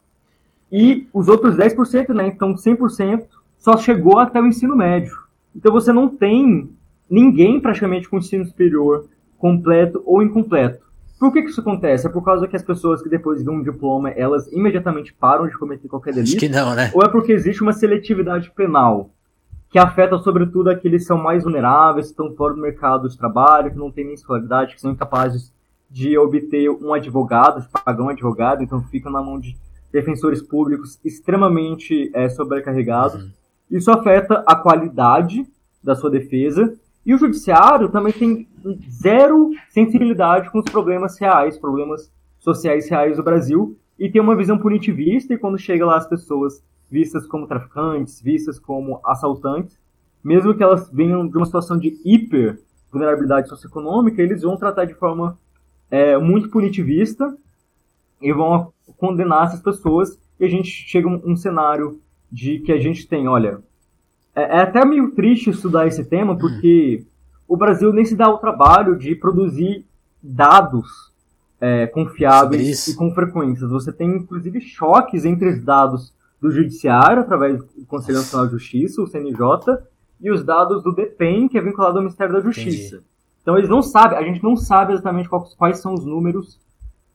E os outros 10%, né, então 100%, só chegou até o ensino médio. Então você não tem ninguém praticamente com ensino superior completo ou incompleto. Por que, que isso acontece? É por causa que as pessoas que depois de um diploma, elas imediatamente param de cometer qualquer delito? Acho que não, né? Ou é porque existe uma seletividade penal que afeta sobretudo aqueles que são mais vulneráveis, que estão fora do mercado de trabalho, que não têm nem escolaridade, que são incapazes de obter um advogado, de pagar um advogado, então ficam na mão de defensores públicos extremamente é, sobrecarregados. Uhum. Isso afeta a qualidade da sua defesa e o judiciário também tem zero sensibilidade com os problemas reais, problemas sociais reais do Brasil, e tem uma visão punitivista, e quando chega lá as pessoas vistas como traficantes, vistas como assaltantes, mesmo que elas venham de uma situação de hiper vulnerabilidade socioeconômica, eles vão tratar de forma é, muito punitivista e vão condenar essas pessoas, e a gente chega a um, cenário de que a gente tem, olha, é, é até meio triste estudar esse tema, hum. O Brasil nem se dá o trabalho de produzir dados é, confiáveis e com frequências. Você tem, inclusive, choques entre os dados do Judiciário, através do Conselho Nacional de Justiça, o CNJ, e os dados do DEPEN, que é vinculado ao Ministério da Justiça. Entendi. Então eles não sabem, a gente não sabe exatamente quais, quais são os números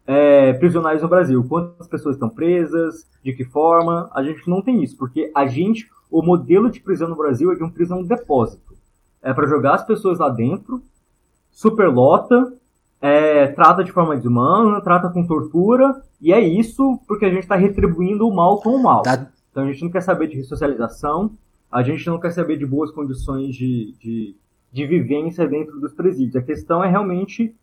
é, prisionais no Brasil. Quantas pessoas estão presas, de que forma, a gente não tem isso, porque a gente, o modelo de prisão no Brasil é de um prisão depósito. É para jogar as pessoas lá dentro, superlota, é, trata de forma desumana, trata com tortura, e é isso porque a gente está retribuindo o mal com o mal. Tá. Então a gente não quer saber de ressocialização, a gente não quer saber de boas condições de, de, de vivência dentro dos presídios. A questão é realmente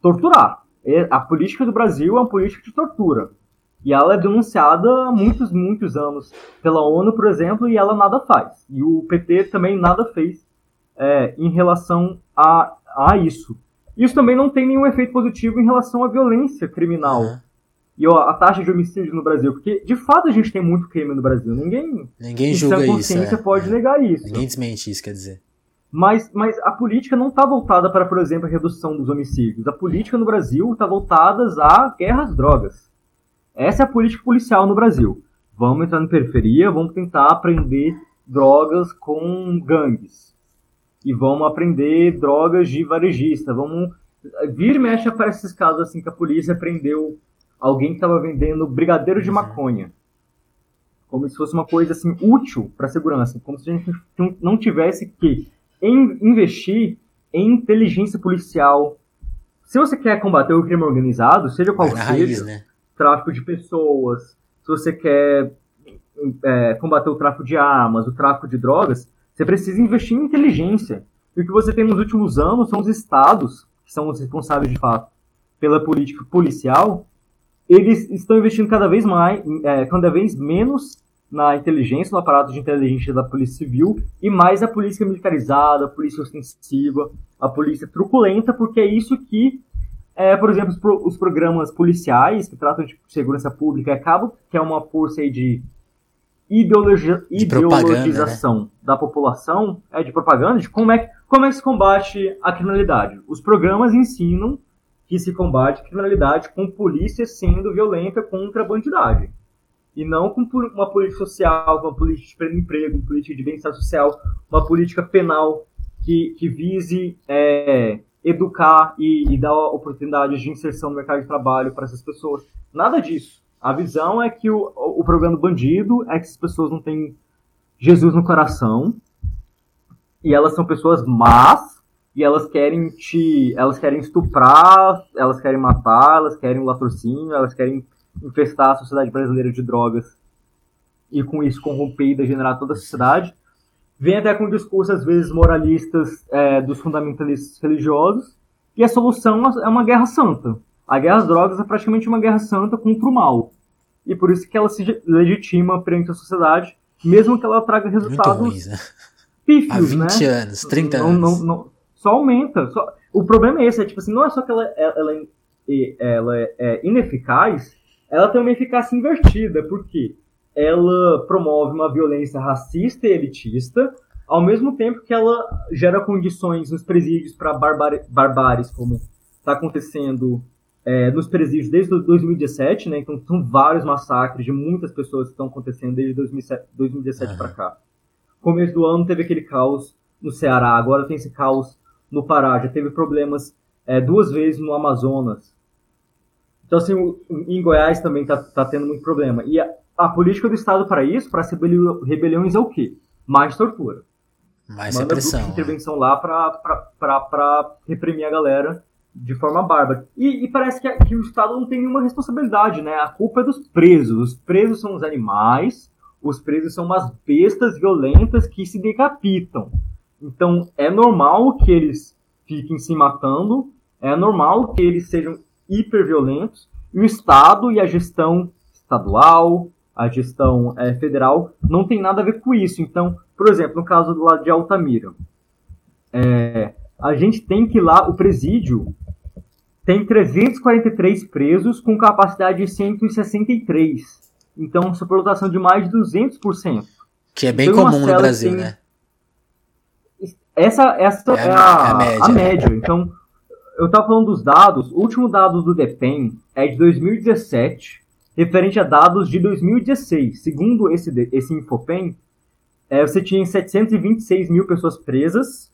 torturar. A política do Brasil é uma política de tortura. E ela é denunciada há muitos, muitos anos pela ONU, por exemplo, e ela nada faz. E o PT também nada fez é, em relação a, a isso. Isso também não tem nenhum efeito positivo em relação à violência criminal. Uhum. E ó, a taxa de homicídio no Brasil, porque de fato a gente tem muito crime no Brasil. Ninguém, Ninguém julga isso. consciência é, pode é. negar isso. Ninguém desmente isso, quer dizer. Mas, mas a política não está voltada para, por exemplo, a redução dos homicídios. A política no Brasil está voltada à guerra às drogas. Essa é a política policial no Brasil. Vamos entrar na periferia, vamos tentar aprender drogas com gangues. E vamos aprender drogas de varejista. Vamos. Vir e mexe para esses casos assim que a polícia prendeu alguém que estava vendendo brigadeiro de uhum. maconha. Como se fosse uma coisa assim útil para a segurança. Como se a gente não tivesse que investir em inteligência policial. Se você quer combater o crime organizado, seja qual seja, raiz, né? tráfico de pessoas, se você quer é, combater o tráfico de armas, o tráfico de drogas, você precisa investir em inteligência. E o que você tem nos últimos anos são os estados, que são os responsáveis de fato pela política policial, eles estão investindo cada vez mais, é, cada vez menos na inteligência, no aparato de inteligência da Polícia Civil, e mais a polícia militarizada, a polícia ostensiva, a polícia truculenta, porque é isso que, é, por exemplo, os, pro, os programas policiais que tratam de segurança pública acabam, que é uma força aí de, ideologia, de ideologização né? da população, é de propaganda, de como é, como é que se combate a criminalidade. Os programas ensinam que se combate a criminalidade com polícia sendo violenta contra a bandidagem e não com uma política social, uma política de emprego, uma política de bem-estar social, uma política penal que, que vise é, educar e, e, dar oportunidades de inserção no mercado de trabalho para essas pessoas. Nada disso. A visão é que o, o problema do bandido é que essas pessoas não têm Jesus no coração e elas são pessoas más e elas querem te, elas querem estuprar, elas querem matar, elas querem um latrocínio, elas querem infestar a sociedade brasileira de drogas e com isso corromper e degenerar toda a sociedade. Vem até com discursos, às vezes, moralistas é, dos fundamentalistas religiosos, e a solução é uma guerra santa. A guerra às drogas é praticamente uma guerra santa contra o mal. E por isso que ela se legitima perante a sociedade, mesmo que ela traga resultados ruins, né? pífios, Há 20 né? anos, 30 não, anos. Não, não, só aumenta. Só... O problema é esse, é tipo assim, não é só que ela, ela, ela é ineficaz, ela tem uma eficácia invertida, porque ela promove uma violência racista e elitista, ao mesmo tempo que ela gera condições nos presídios para barbáries, como está acontecendo é, nos presídios desde 2017, né? Então são vários massacres de muitas pessoas que estão acontecendo desde 2017, 2017 uhum. para cá. Começo do ano teve aquele caos no Ceará, agora tem esse caos no Pará, já teve problemas é, duas vezes no Amazonas. Então, assim, em Goiás também tá, tá tendo muito problema. E a, a política do Estado para isso, para rebeliões, é o quê? Mais tortura. Mais Manda repressão. né? intervenção lá para reprimir a galera de forma bárbara. E, e parece que, que, o Estado não tem nenhuma responsabilidade, né? A culpa é dos presos. Os presos são os animais, os presos são umas bestas violentas que se decapitam. Então é normal que eles fiquem se matando, é normal que eles sejam hiperviolentos, e o Estado e a gestão estadual, a gestão é, federal, não tem nada a ver com isso. Então, por exemplo, no caso lado de Altamira, é, a gente tem que lá, o presídio tem 343 presos com capacidade de 163. Então, superlotação de mais de 200%. Que é bem então, comum no Brasil, tem... né? Essa, essa é, é, a, a, a, média. a, média. Então, eu estava falando dos dados. O último dado do DEPEN é de 2017, referente a dados de 2016. Segundo esse, esse Infopen, é, você tinha 726 mil pessoas presas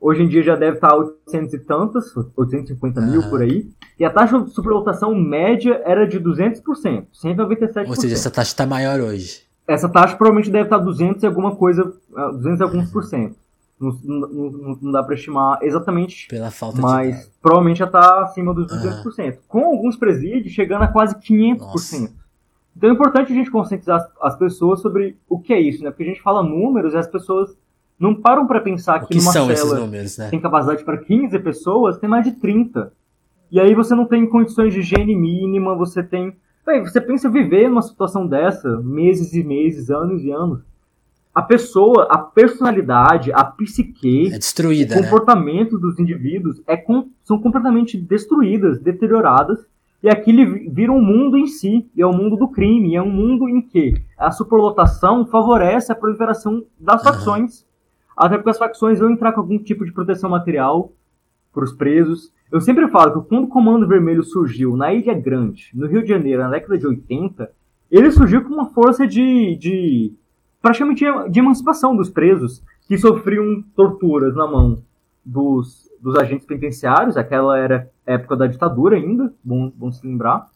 Hoje em dia já deve estar 800 e tantas, 850 mil por aí. E a taxa de superlotação média era de 200%, 197%. Ou seja, essa taxa está maior hoje. Essa taxa provavelmente deve estar 200 e alguma coisa, 200 e alguns por cento. Não, não, não, dá para estimar exatamente. Pela falta mas de... provavelmente já está acima dos 200%. Uhum. Com alguns presídios chegando a quase 500%. Nossa. Então é importante a gente conscientizar as, as pessoas sobre o que é isso, né? Porque a gente fala números e as pessoas não param para pensar que, que numa cela números, né? tem capacidade para 15 pessoas, tem mais de 30. E aí você não tem condições de higiene mínima, você tem. Bem, você pensa viver numa situação dessa, meses e meses, anos e anos. A pessoa, a personalidade, a psique, é destruída, o né? comportamento né? dos indivíduos é com, são completamente destruídas, deterioradas. E aqui vira um mundo em si, e é o um mundo do crime, e é um mundo em que a superlotação favorece a proliferação das uhum. Até porque as facções vão entrar com algum tipo de proteção material para os presos. Eu sempre falo que quando o Comando Vermelho surgiu na Ilha Grande, no Rio de Janeiro, na década de 80, ele surgiu com uma força de, de praticamente de emancipação dos presos que sofriam torturas na mão dos, dos agentes penitenciários, aquela era época da ditadura ainda, bom, bom se lembrar,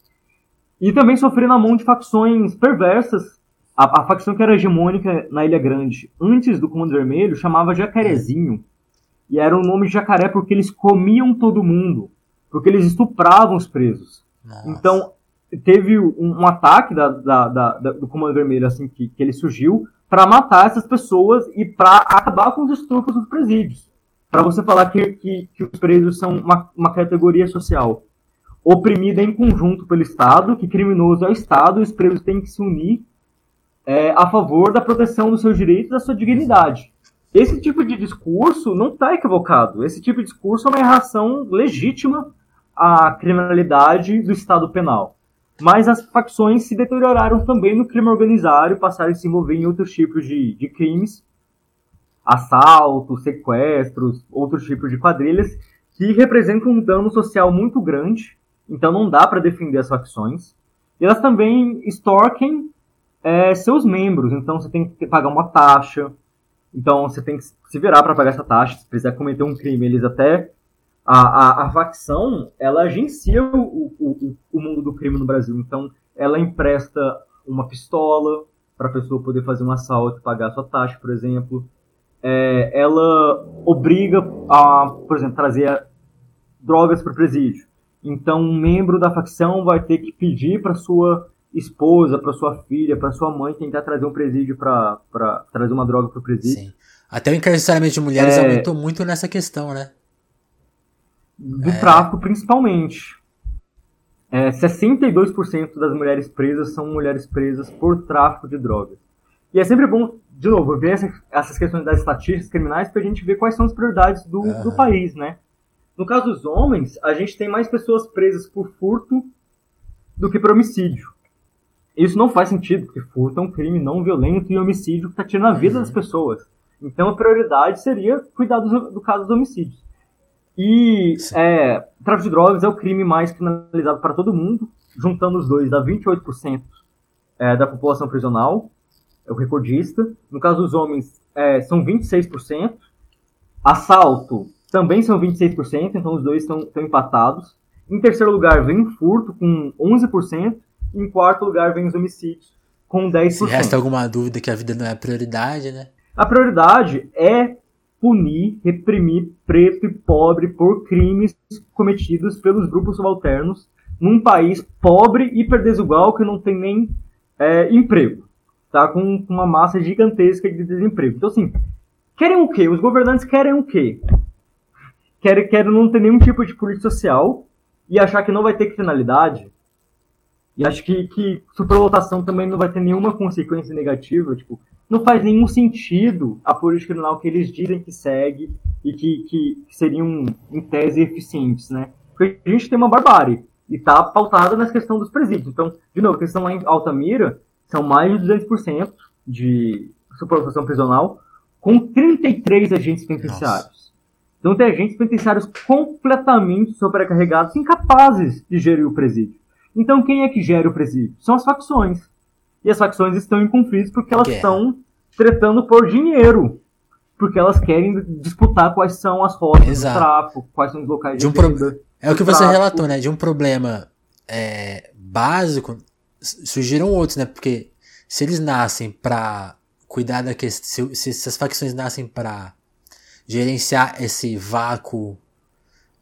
e também sofriam na mão de facções perversas a, a, facção que era hegemônica na Ilha Grande, antes do Comando Vermelho, chamava Jacarezinho. E era o nome de jacaré porque eles comiam todo mundo. Porque eles estupravam os presos. Nossa. Então, teve um, um ataque da, da, da, do Comando Vermelho, assim, que, que ele surgiu, para matar essas pessoas e para acabar com os estupros dos presídios. Para você falar que, que, que, os presos são uma, uma categoria social oprimida em conjunto pelo Estado, que criminoso é o Estado, e os presos têm que se unir é, a favor da proteção dos seus direitos e da sua dignidade. Esse tipo de discurso não está equivocado. Esse tipo de discurso é uma reação legítima à criminalidade do Estado penal. Mas as facções se deterioraram também no crime organizado e passaram a se envolver em outros tipos de, de crimes, assaltos, sequestros, outros tipos de quadrilhas, que representam um dano social muito grande. Então não dá para defender as facções. E elas também extorquem é, seus membros. Então você tem que pagar uma taxa. Então você tem que se virar para pagar essa taxa. Se precisar cometer um crime, eles até. A, a, a facção, ela agencia o, o, o mundo do crime no Brasil. Então ela empresta uma pistola para a pessoa poder fazer um assalto e pagar a sua taxa, por exemplo. É, ela obriga a, por exemplo, trazer drogas para o presídio. Então, um membro da facção vai ter que pedir para sua esposa, para sua filha, para sua mãe tentar trazer um presídio para trazer uma droga para o presídio. Sim. Até o encarceramento de mulheres é, aumentou muito nessa questão, né? Do é. tráfico, principalmente. É, 62% das mulheres presas são mulheres presas por tráfico de drogas. E é sempre bom, de novo, ver essa, essas questões das estatísticas criminais para a gente ver quais são as prioridades do, uhum. do país, né? No caso dos homens, a gente tem mais pessoas presas por furto do que por homicídio. Isso não faz sentido, porque furto é um crime não violento e homicídio que está tirando a vida uhum. das pessoas. Então a prioridade seria cuidar do, do caso dos homicídios. E é, tráfico de drogas é o crime mais criminalizado para todo mundo. Juntando os dois, dá 28% é, da população prisional. É o recordista. No caso dos homens, é, são 26%. Assalto também são 26%, então os dois estão empatados. Em terceiro lugar vem furto, com 11%. Em quarto lugar vem os homicídios, com 10%. Se resta alguma dúvida que a vida não é a prioridade, né? A prioridade é punir, reprimir preto e pobre por crimes cometidos pelos grupos subalternos num país pobre, hiper desigual, que não tem nem é, emprego. Tá com uma massa gigantesca de desemprego. Então, assim, querem o quê? Os governantes querem o quê? Querem, querem não ter nenhum tipo de política social e achar que não vai ter criminalidade. E acho que, que superlotação também não vai ter nenhuma consequência negativa. Tipo, não faz nenhum sentido a política criminal que eles dizem que segue e que, que seriam, em tese, eficientes, né? Porque a gente tem uma barbárie e está pautada na questão dos presídios. Então, de novo, a questão lá em Altamira são mais de 200% de superlotação prisional com 33 agentes penitenciários. Nossa. Então tem agentes penitenciários completamente sobrecarregados, incapazes de gerir o presídio. Então quem é que gera o presídio? São as facções. E as facções estão em conflitos porque elas estão tretando por dinheiro. Porque elas querem disputar quais são as rotas Exato. do tráfico, quais são os locais de, de um venda, É o que você tráfico. relatou, né? De um problema é, básico, surgiram outros, né? Porque se eles nascem para cuidar da questão, se, se essas facções nascem para gerenciar esse vácuo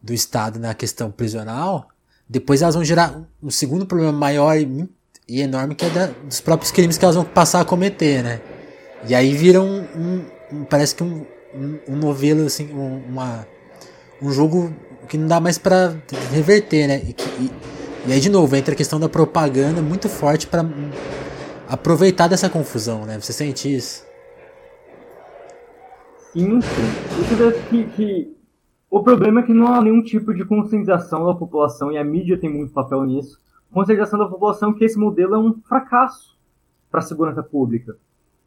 do Estado na questão prisional, depois elas vão gerar um segundo problema maior e, e enorme que é da, dos próprios crimes que elas vão passar a cometer, né? E aí vira um, um, um parece que um, um, um novelo, assim, um, uma, um jogo que não dá mais para reverter, né? E, e, e, aí, de novo, entra a questão da propaganda muito forte para aproveitar dessa confusão, né? Você sente isso? Sim, sim. Vê que, que o problema é que não há nenhum tipo de conscientização da população, e a mídia tem muito papel nisso, conscientização da população que esse modelo é um fracasso para a segurança pública.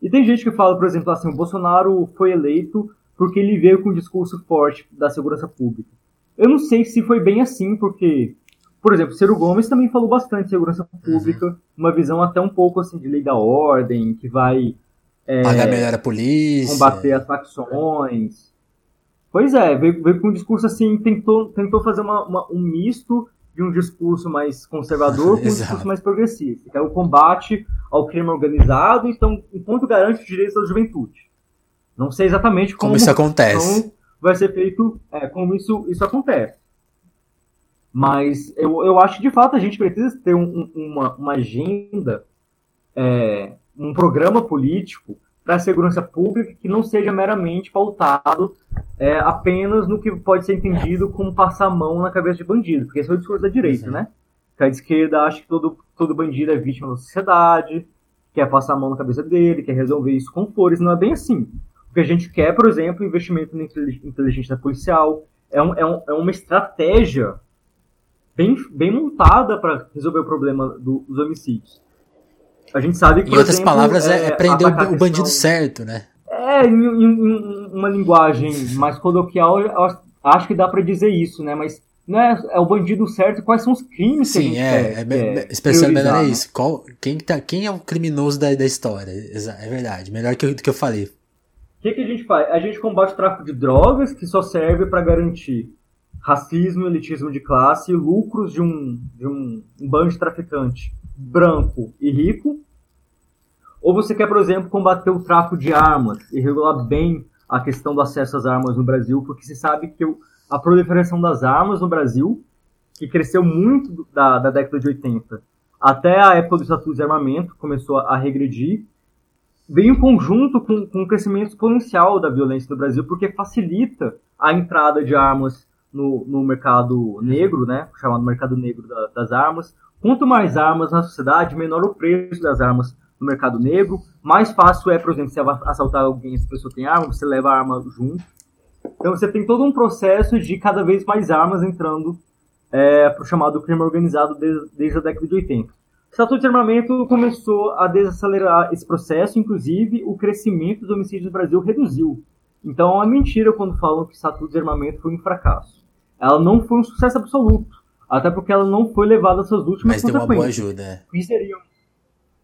E tem gente que fala, por exemplo, assim, o Bolsonaro foi eleito porque ele veio com um discurso forte da segurança pública. Eu não sei se foi bem assim, porque, por exemplo, Ciro Gomes também falou bastante de segurança pública, uhum. uma visão até um pouco assim de lei da ordem, que vai é, pagar melhor a polícia, combater as facções. Pois é, veio, veio com um discurso assim, tentou, tentou fazer uma, uma, um misto de um discurso mais conservador <laughs> com um discurso mais progressista, que é o combate ao crime organizado, então, enquanto garante os direitos da juventude. Não sei exatamente como, como isso acontece. Então, vai ser feito, é, como isso, isso acontece. Mas eu, eu acho que, de fato, a gente precisa ter um, uma, uma agenda, é, um programa político para a segurança pública que não seja meramente pautado é, apenas no que pode ser entendido como passar a mão na cabeça de bandido, porque esse é o discurso da direita, né? Que a esquerda acha que todo, todo bandido é vítima da sociedade, quer passar a mão na cabeça dele, quer resolver isso com flores, não é bem assim. O que a gente quer, por exemplo, investimento na inteligência policial, é, um, é, um, é uma estratégia bem, bem montada para resolver o problema do, dos homicídios. A gente sabe que. Em outras exemplo, palavras, é, é prender o, o bandido certo, né? É, em, em, uma linguagem <laughs> mais coloquial, acho que dá para dizer isso, né? Mas não é, é o bandido certo, quais são os crimes Sim, que é, quer, é, é, especial melhor é isso. Qual, quem, tá, quem é o criminoso da, da história? É verdade, melhor que, que eu falei. O que, que a gente faz? A gente combate o tráfico de drogas, que só serve para garantir racismo, elitismo de classe e lucros de um, de um bando de traficante branco e rico, ou você quer, por exemplo, combater o tráfico de armas e regular bem a questão do acesso às armas no Brasil, porque se sabe que a proliferação das armas no Brasil, que cresceu muito da, da década de 80 até a época do Estatuto de Armamento, começou a, regredir, vem em conjunto com, com o crescimento exponencial da violência no Brasil, porque facilita a entrada de armas no, no mercado negro, né, chamado mercado negro da, das armas, Quanto mais armas na sociedade, menor o preço das armas no mercado negro. Mais fácil é, por exemplo, você assaltar alguém, se a pessoa tem arma, você leva a arma junto. Então você tem todo um processo de cada vez mais armas entrando é, para o chamado crime organizado desde, desde, a década de 80. O Estatuto de Armamento começou a desacelerar esse processo, inclusive o crescimento dos homicídios no Brasil reduziu. Então é mentira quando falam que o Estatuto de Armamento foi um fracasso. ela não foi um sucesso absoluto. Até porque ela não foi levada às suas últimas Mas deu consequências. uma boa ajuda. é. Que seriam,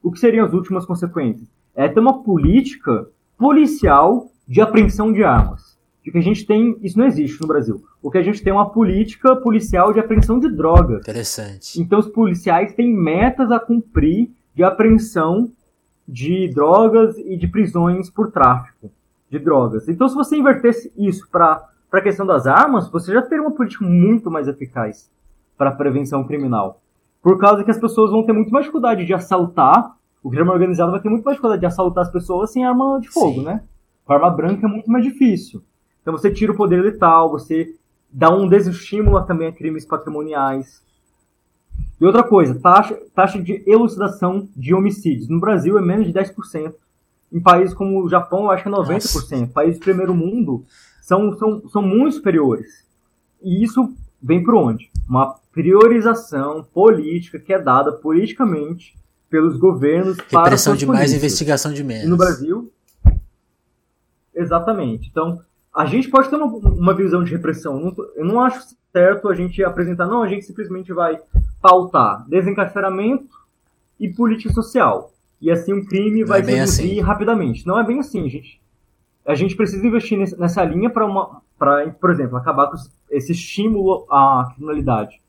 o que seriam as últimas consequências? É ter uma política policial de apreensão de armas. De que a gente tem, isso não existe no Brasil. O que a gente tem é uma política policial de apreensão de drogas. Interessante. Então os policiais têm metas a cumprir de apreensão de drogas e de prisões por tráfico de drogas. Então se você invertesse isso para a questão das armas, você já teria uma política muito mais eficaz para a prevenção criminal. Por causa que as pessoas vão ter muito mais dificuldade de assaltar, o crime organizado vai ter muito mais dificuldade de assaltar as pessoas sem arma de fogo, Sim. né? Com arma branca é muito mais difícil. Então você tira o poder letal, você dá um desestímulo também a crimes patrimoniais. E outra coisa, taxa, taxa de elucidação de homicídios. No Brasil é menos de 10%. Em países como o Japão, eu acho que é 90%. Países do primeiro mundo são, são, são muito superiores. E isso vem por onde? Uma priorização política que é dada politicamente pelos governos para Repressão de mais, investigação de menos. E no Brasil, exatamente. Então, a gente pode ter uma, uma visão de repressão. Eu não acho certo a gente apresentar, não, a gente simplesmente vai pautar desencarceramento e política social. E assim o crime Não vai é bem reduzir assim. rapidamente. Não é bem assim, gente. A gente precisa investir nessa linha para uma, para, por exemplo, acabar com esse estímulo à criminalidade.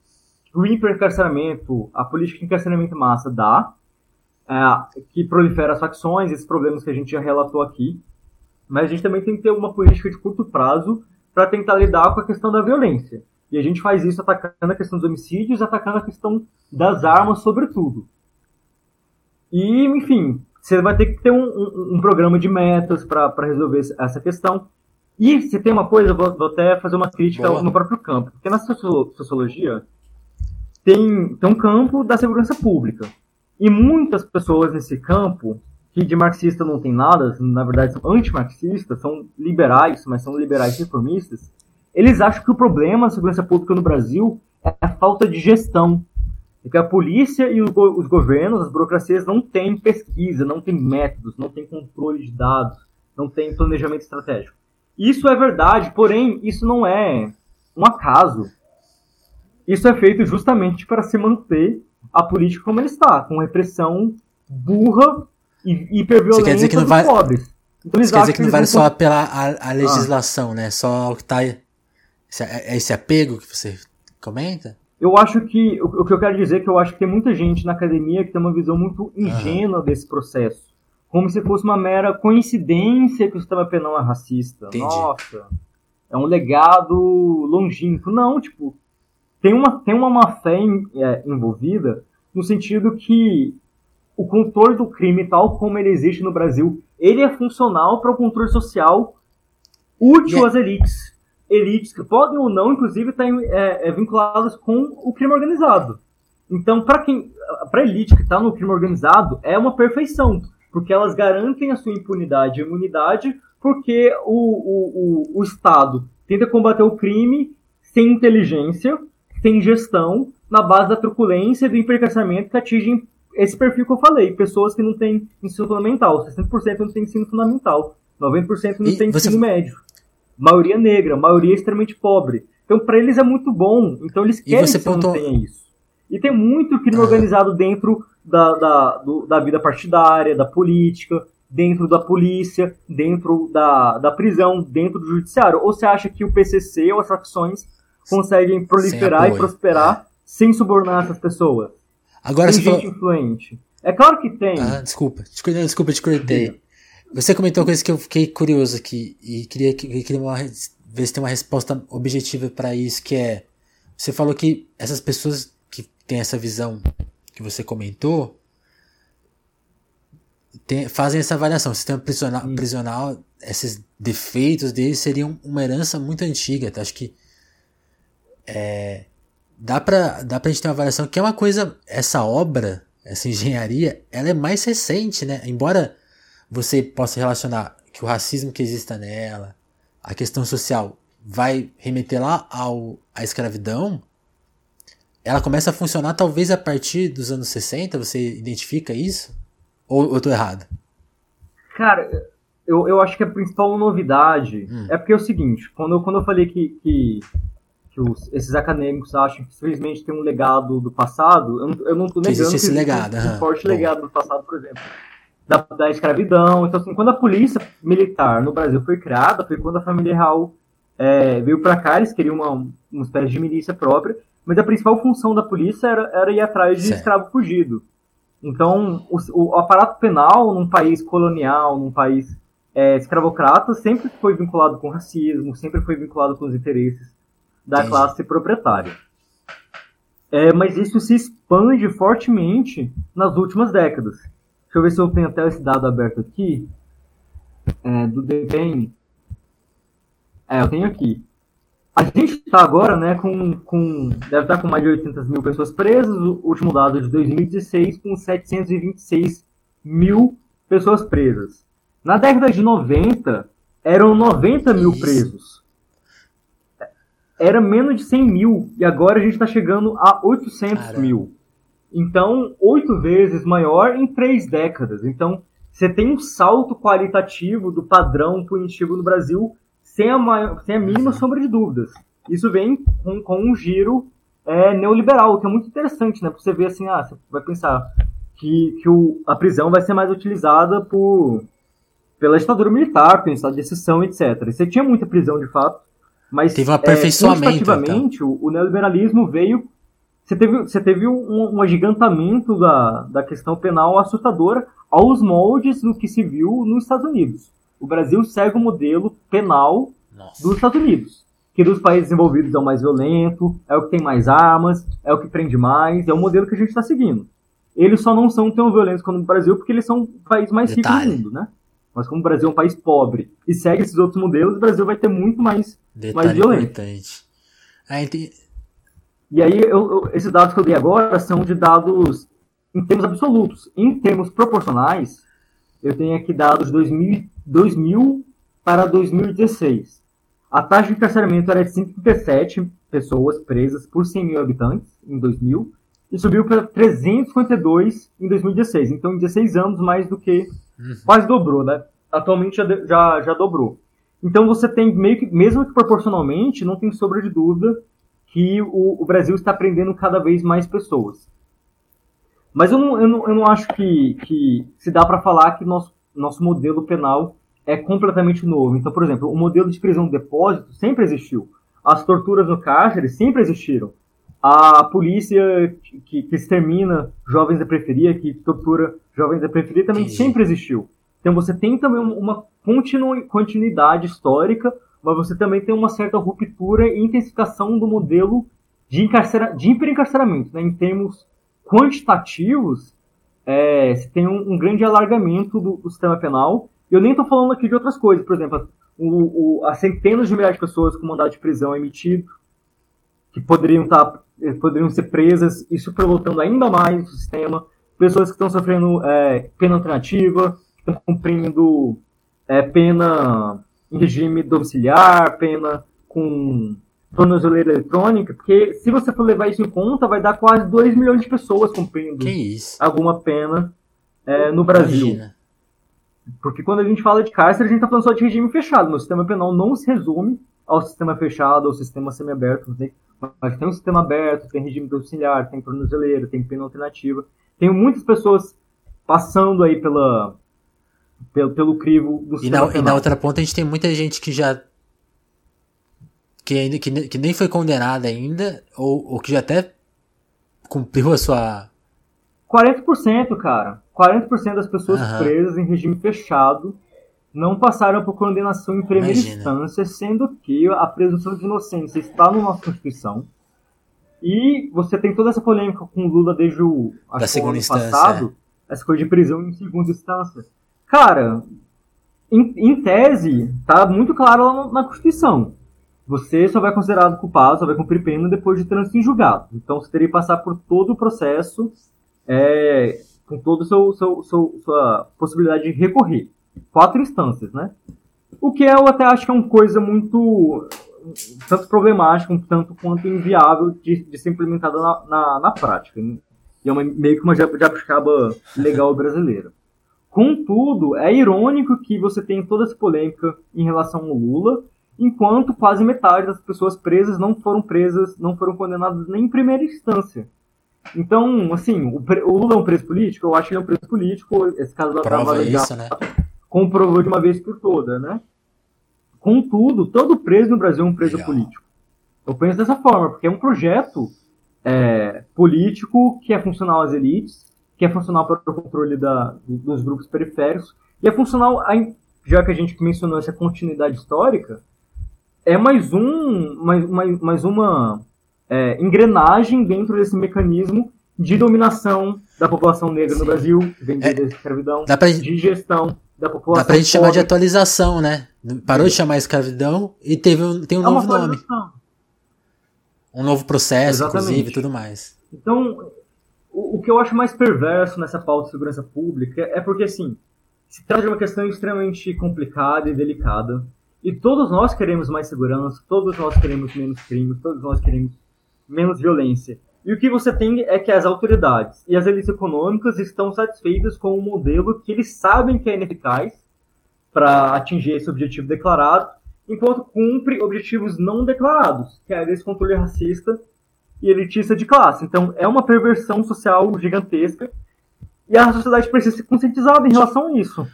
O hiperencarceramento, a política de encarceramento em massa dá, é, que prolifera as facções, esses problemas que a gente já relatou aqui. Mas a gente também tem que ter uma política de curto prazo para tentar lidar com a questão da violência. E a gente faz isso atacando a questão dos homicídios, atacando a questão das armas, sobretudo. E, enfim, você vai ter que ter um, um- um programa de metas para resolver essa questão. E se tem uma coisa, vou, vou até fazer uma crítica Boa. no próprio campo. Porque na sociolo- sociologia tem, tem um campo da segurança pública. E muitas pessoas nesse campo, que de marxista não tem nada, na verdade são antimarxistas, são liberais, mas são liberais reformistas, eles acham que o problema da segurança pública no Brasil é a falta de gestão. É que a polícia e os, os governos, as burocracias, não têm pesquisa, não têm métodos, não têm controle de dados, não têm planejamento estratégico. Isso é verdade, porém, isso não é um acaso. Isso é feito justamente para se manter a política como ela está, com repressão burra e hiperviolenta Você quer dizer que não vai- pobres. Então, Isso quer dizer que não vale vão só apelar à, à legislação, né? Só o que tá. Esse, é esse apego que você comenta? Eu acho que o, o que eu quero dizer é que eu acho que tem muita gente na academia que tem uma visão muito ingênua desse processo, como se fosse uma mera coincidência que o sistema penal é racista. Entendi. Nossa, é um legado longínquo. Não, tipo, tem uma tem uma má fé em- é, envolvida no sentido que o controle do crime tal como ele existe no Brasil, ele é funcional para o controle social útil é- às elites. Elites que podem ou não, inclusive, estar é, é, vinculadas com o crime organizado. Então, para quem, para elite que está no crime organizado, é uma perfeição, porque elas garantem a sua impunidade e imunidade, porque o, o, o, o Estado tenta combater o crime sem inteligência, sem gestão, na base da truculência e do encarceramento que atingem esse perfil que eu falei, pessoas que não têm ensino fundamental, 60% não tem ensino fundamental, 90% não E tem você- ensino médio. Maioria negra, maioria extremamente pobre. Então, para eles é muito bom. Então, eles querem que você pontuou- não tenha isso. E tem muito crime Ah. organizado dentro da, da, do- da vida partidária, da política, dentro da polícia, dentro da, da prisão, dentro do judiciário. Ou você acha que o PCC ou as facções conseguem proliferar e prosperar sem subornar essas pessoas? Agora tem gente falou. influente. É claro que tem. Ah, desculpa, desculpa, te cortei. Você comentou uma coisa que eu fiquei curioso aqui e queria, que- queria uma ver se tem uma resposta objetiva para isso, que é você falou que essas pessoas que têm essa visão que você comentou tem- fazem essa avaliação. O sistema prisional, prisional, esses defeitos deles seriam uma herança muito antiga. Então, acho que é, dá pra dá pra gente ter uma avaliação que é uma coisa essa obra essa engenharia ela é mais recente né? Embora você possa relacionar que o racismo que exista nela a questão social vai remeter lá ao à escravidão ela começa a funcionar talvez a partir dos anos 60 você identifica isso? Ou eu tô errado? Cara, eu, eu acho que a principal novidade Hum. é porque é o seguinte, quando eu, quando eu falei que, que, que os, esses acadêmicos acham que simplesmente tem um legado do passado, eu não, eu não tô negando existe esse legado, um, um forte legado do passado, por exemplo, da, da escravidão. Então, assim, quando a polícia militar no Brasil foi criada, foi quando a família real é, veio para cá, eles queriam uma, uma espécie de milícia própria, mas a principal função da polícia era, era ir atrás de certo. escravo fugido. Então, o, o, aparato penal num país colonial, num país é, escravocrata, sempre foi vinculado com racismo, sempre foi vinculado com os interesses da Entendi. classe proprietária. É, mas isso se expande fortemente nas últimas décadas. Deixa eu ver se eu tenho até esse dado aberto aqui. É, do DEPEN. É, eu tenho aqui. A gente está agora, né, com, com. Deve estar com mais de 800 mil pessoas presas. O último dado de 2016, com 726 mil pessoas presas. Na década de 90, eram 90 mil presos. Era menos de 100 mil. E agora a gente está chegando a 800 Caramba. mil. Então, oito vezes maior em três décadas. Então, você tem um salto qualitativo do padrão punitivo no Brasil sem a, maior, sem a mínima sombra de dúvidas. Isso vem com, com um giro é, neoliberal, que é muito interessante, né? Porque você vê assim, ah, você vai pensar que, que o, a prisão vai ser mais utilizada por, pela ditadura militar, pelo estado de exceção, etc. E você tinha muita prisão, de fato, mas teve um aperfeiçoamento, é, então. o, o, neoliberalismo veio você teve, você teve um, um agigantamento da, da questão penal assustadora aos moldes do que se viu nos Estados Unidos. O Brasil segue o modelo penal Nossa. dos Estados Unidos. Que dos países desenvolvidos é o mais violento, é o que tem mais armas, é o que prende mais, é o modelo que a gente está seguindo. Eles só não são tão violentos quanto o Brasil porque eles são o país mais rico do mundo, né? Mas como o Brasil é um país pobre e segue esses outros modelos, o Brasil vai ter muito mais, mais violento. Ah, e aí, eu, eu, esses dados que eu dei agora são de dados em termos absolutos. Em termos proporcionais, eu tenho aqui dados de 2000, 2000 para 2016. A taxa de encarceramento era de 137 pessoas presas por 100 mil habitantes em 2000 e subiu para 352 em 2016. Então, em 16 anos, mais do que uhum. quase dobrou, né? Atualmente já, já, já dobrou. Então, você tem meio que, mesmo que proporcionalmente, não tem sobra de dúvida que o, o Brasil está prendendo cada vez mais pessoas. Mas eu não, eu não, eu não acho que, que se dá para falar que nosso, nosso modelo penal é completamente novo. Então, por exemplo, o modelo de prisão de depósito sempre existiu. As torturas no cárcere sempre existiram. A polícia que, que extermina jovens da periferia, que tortura jovens da periferia, também sempre existiu. Então você tem também uma continu, continuidade histórica, mas você também tem uma certa ruptura e intensificação do modelo de, encarcera, de hiperencarceramento. Né? Em termos quantitativos, é, você tem um, um grande alargamento do, do, sistema penal. Eu nem estou falando aqui de outras coisas, por exemplo, o, o, as centenas de milhares de pessoas com mandado de prisão emitido, que poderiam, tá, eh, poderiam ser presas e superlotando ainda mais o sistema, pessoas que estão sofrendo é, pena alternativa, estão cumprindo é, pena em regime domiciliar, pena com tornozeleira eletrônica, porque se você for levar isso em conta, vai dar quase 2 milhões de pessoas cumprindo alguma pena é, no Brasil. Imagina. Porque quando a gente fala de cárcere, a gente está falando só de regime fechado. No sistema penal não se resume ao sistema fechado, ao sistema semiaberto. Mas tem um sistema aberto, tem regime domiciliar, tem tornozeleira, tem pena alternativa. Tem muitas pessoas passando aí pela, pelo, pelo crivo do e na, e na outra ponta a gente tem muita gente que já que ainda que, que nem foi condenada ainda ou, ou que já até cumpriu a sua 40%, cara. 40% das pessoas uhum. presas em regime fechado não passaram por condenação em primeira Imagina. instância, sendo que a presunção de inocência está na nossa Constituição. E você tem toda essa polêmica com o Lula desde o, da segunda ano passado, é. essa coisa de prisão em segunda instância. Cara, em, em tese, tá muito claro lá na Constituição. Você só vai considerado culpado, só vai cumprir pena depois de trânsito em julgado. Então você teria que passar por todo o processo, é, com toda a seu, seu, seu, sua possibilidade de recorrer. Quatro instâncias, né? O que eu até acho que é uma coisa muito tanto problemática, tanto quanto inviável de, de ser implementada na, na, na prática. E é uma, meio que uma jabuticaba legal brasileira. Contudo, é irônico que você tenha toda essa polêmica em relação ao Lula, enquanto quase metade das pessoas presas não foram presas, não foram condenadas nem em primeira instância. Então, assim, o, o Lula é um preso político? Eu acho que ele é um preso político. Esse caso da Prova isso, né? comprovou de uma vez por todas, né? Contudo, todo preso no Brasil é um preso Legal. político. Eu penso dessa forma, porque é um projeto é, político que é funcional às elites, que é funcional para o controle da, dos grupos periféricos, e é funcional, já que a gente mencionou essa continuidade histórica, é mais um, mais, mais, mais uma é, engrenagem dentro desse mecanismo de dominação da população negra Sim. no Brasil, vendida é, escravidão, pra, de gestão da população. Dá pra gente chamar de atualização, né? Parou de chamar escravidão e teve um, tem um é novo nome. Um novo processo, Exatamente. inclusive, e tudo mais. Então, o, o, que eu acho mais perverso nessa pauta de segurança pública é porque, assim, se trata de uma questão extremamente complicada e delicada. E todos nós queremos mais segurança, todos nós queremos menos crimes, todos nós queremos menos violência. E o que você tem é que as autoridades e as elites econômicas estão satisfeitas com um modelo que eles sabem que é ineficaz para atingir esse objetivo declarado, enquanto cumpre objetivos não declarados, que é esse controle racista e elitista de classe. Então, é uma perversão social gigantesca e a sociedade precisa ser conscientizada em relação a isso.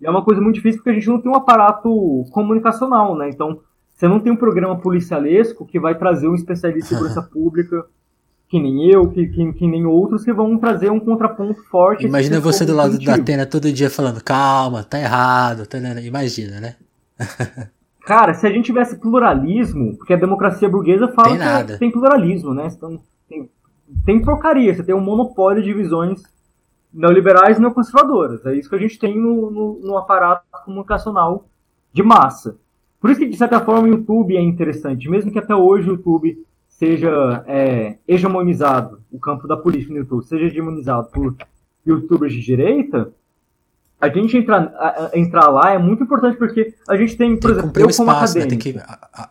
E é uma coisa muito difícil porque a gente não tem um aparato comunicacional, né? Então, você não tem um programa policialesco que vai trazer um especialista em segurança pública, que nem eu, que, que, que, nem outros, que vão trazer um contraponto forte. Imagina você do lado da Atena todo dia falando, calma, tá errado, tá... imagina, né? <laughs> Cara, se a gente tivesse pluralismo, porque a democracia burguesa fala tem nada. que tem pluralismo, né? Então, tem, tem porcaria, você tem um monopólio de visões neoliberais e neoconservadoras. É isso que a gente tem no, no, no aparato comunicacional de massa. Por isso que, de certa forma, o YouTube é interessante. Mesmo que até hoje o YouTube seja é, hegemonizado, o campo da política no YouTube seja hegemonizado por youtubers de direita, a gente entrar, a, a, entrar lá é muito importante porque a gente tem, por tem exemplo, eu como espaço, acadêmico, né? tem que, a,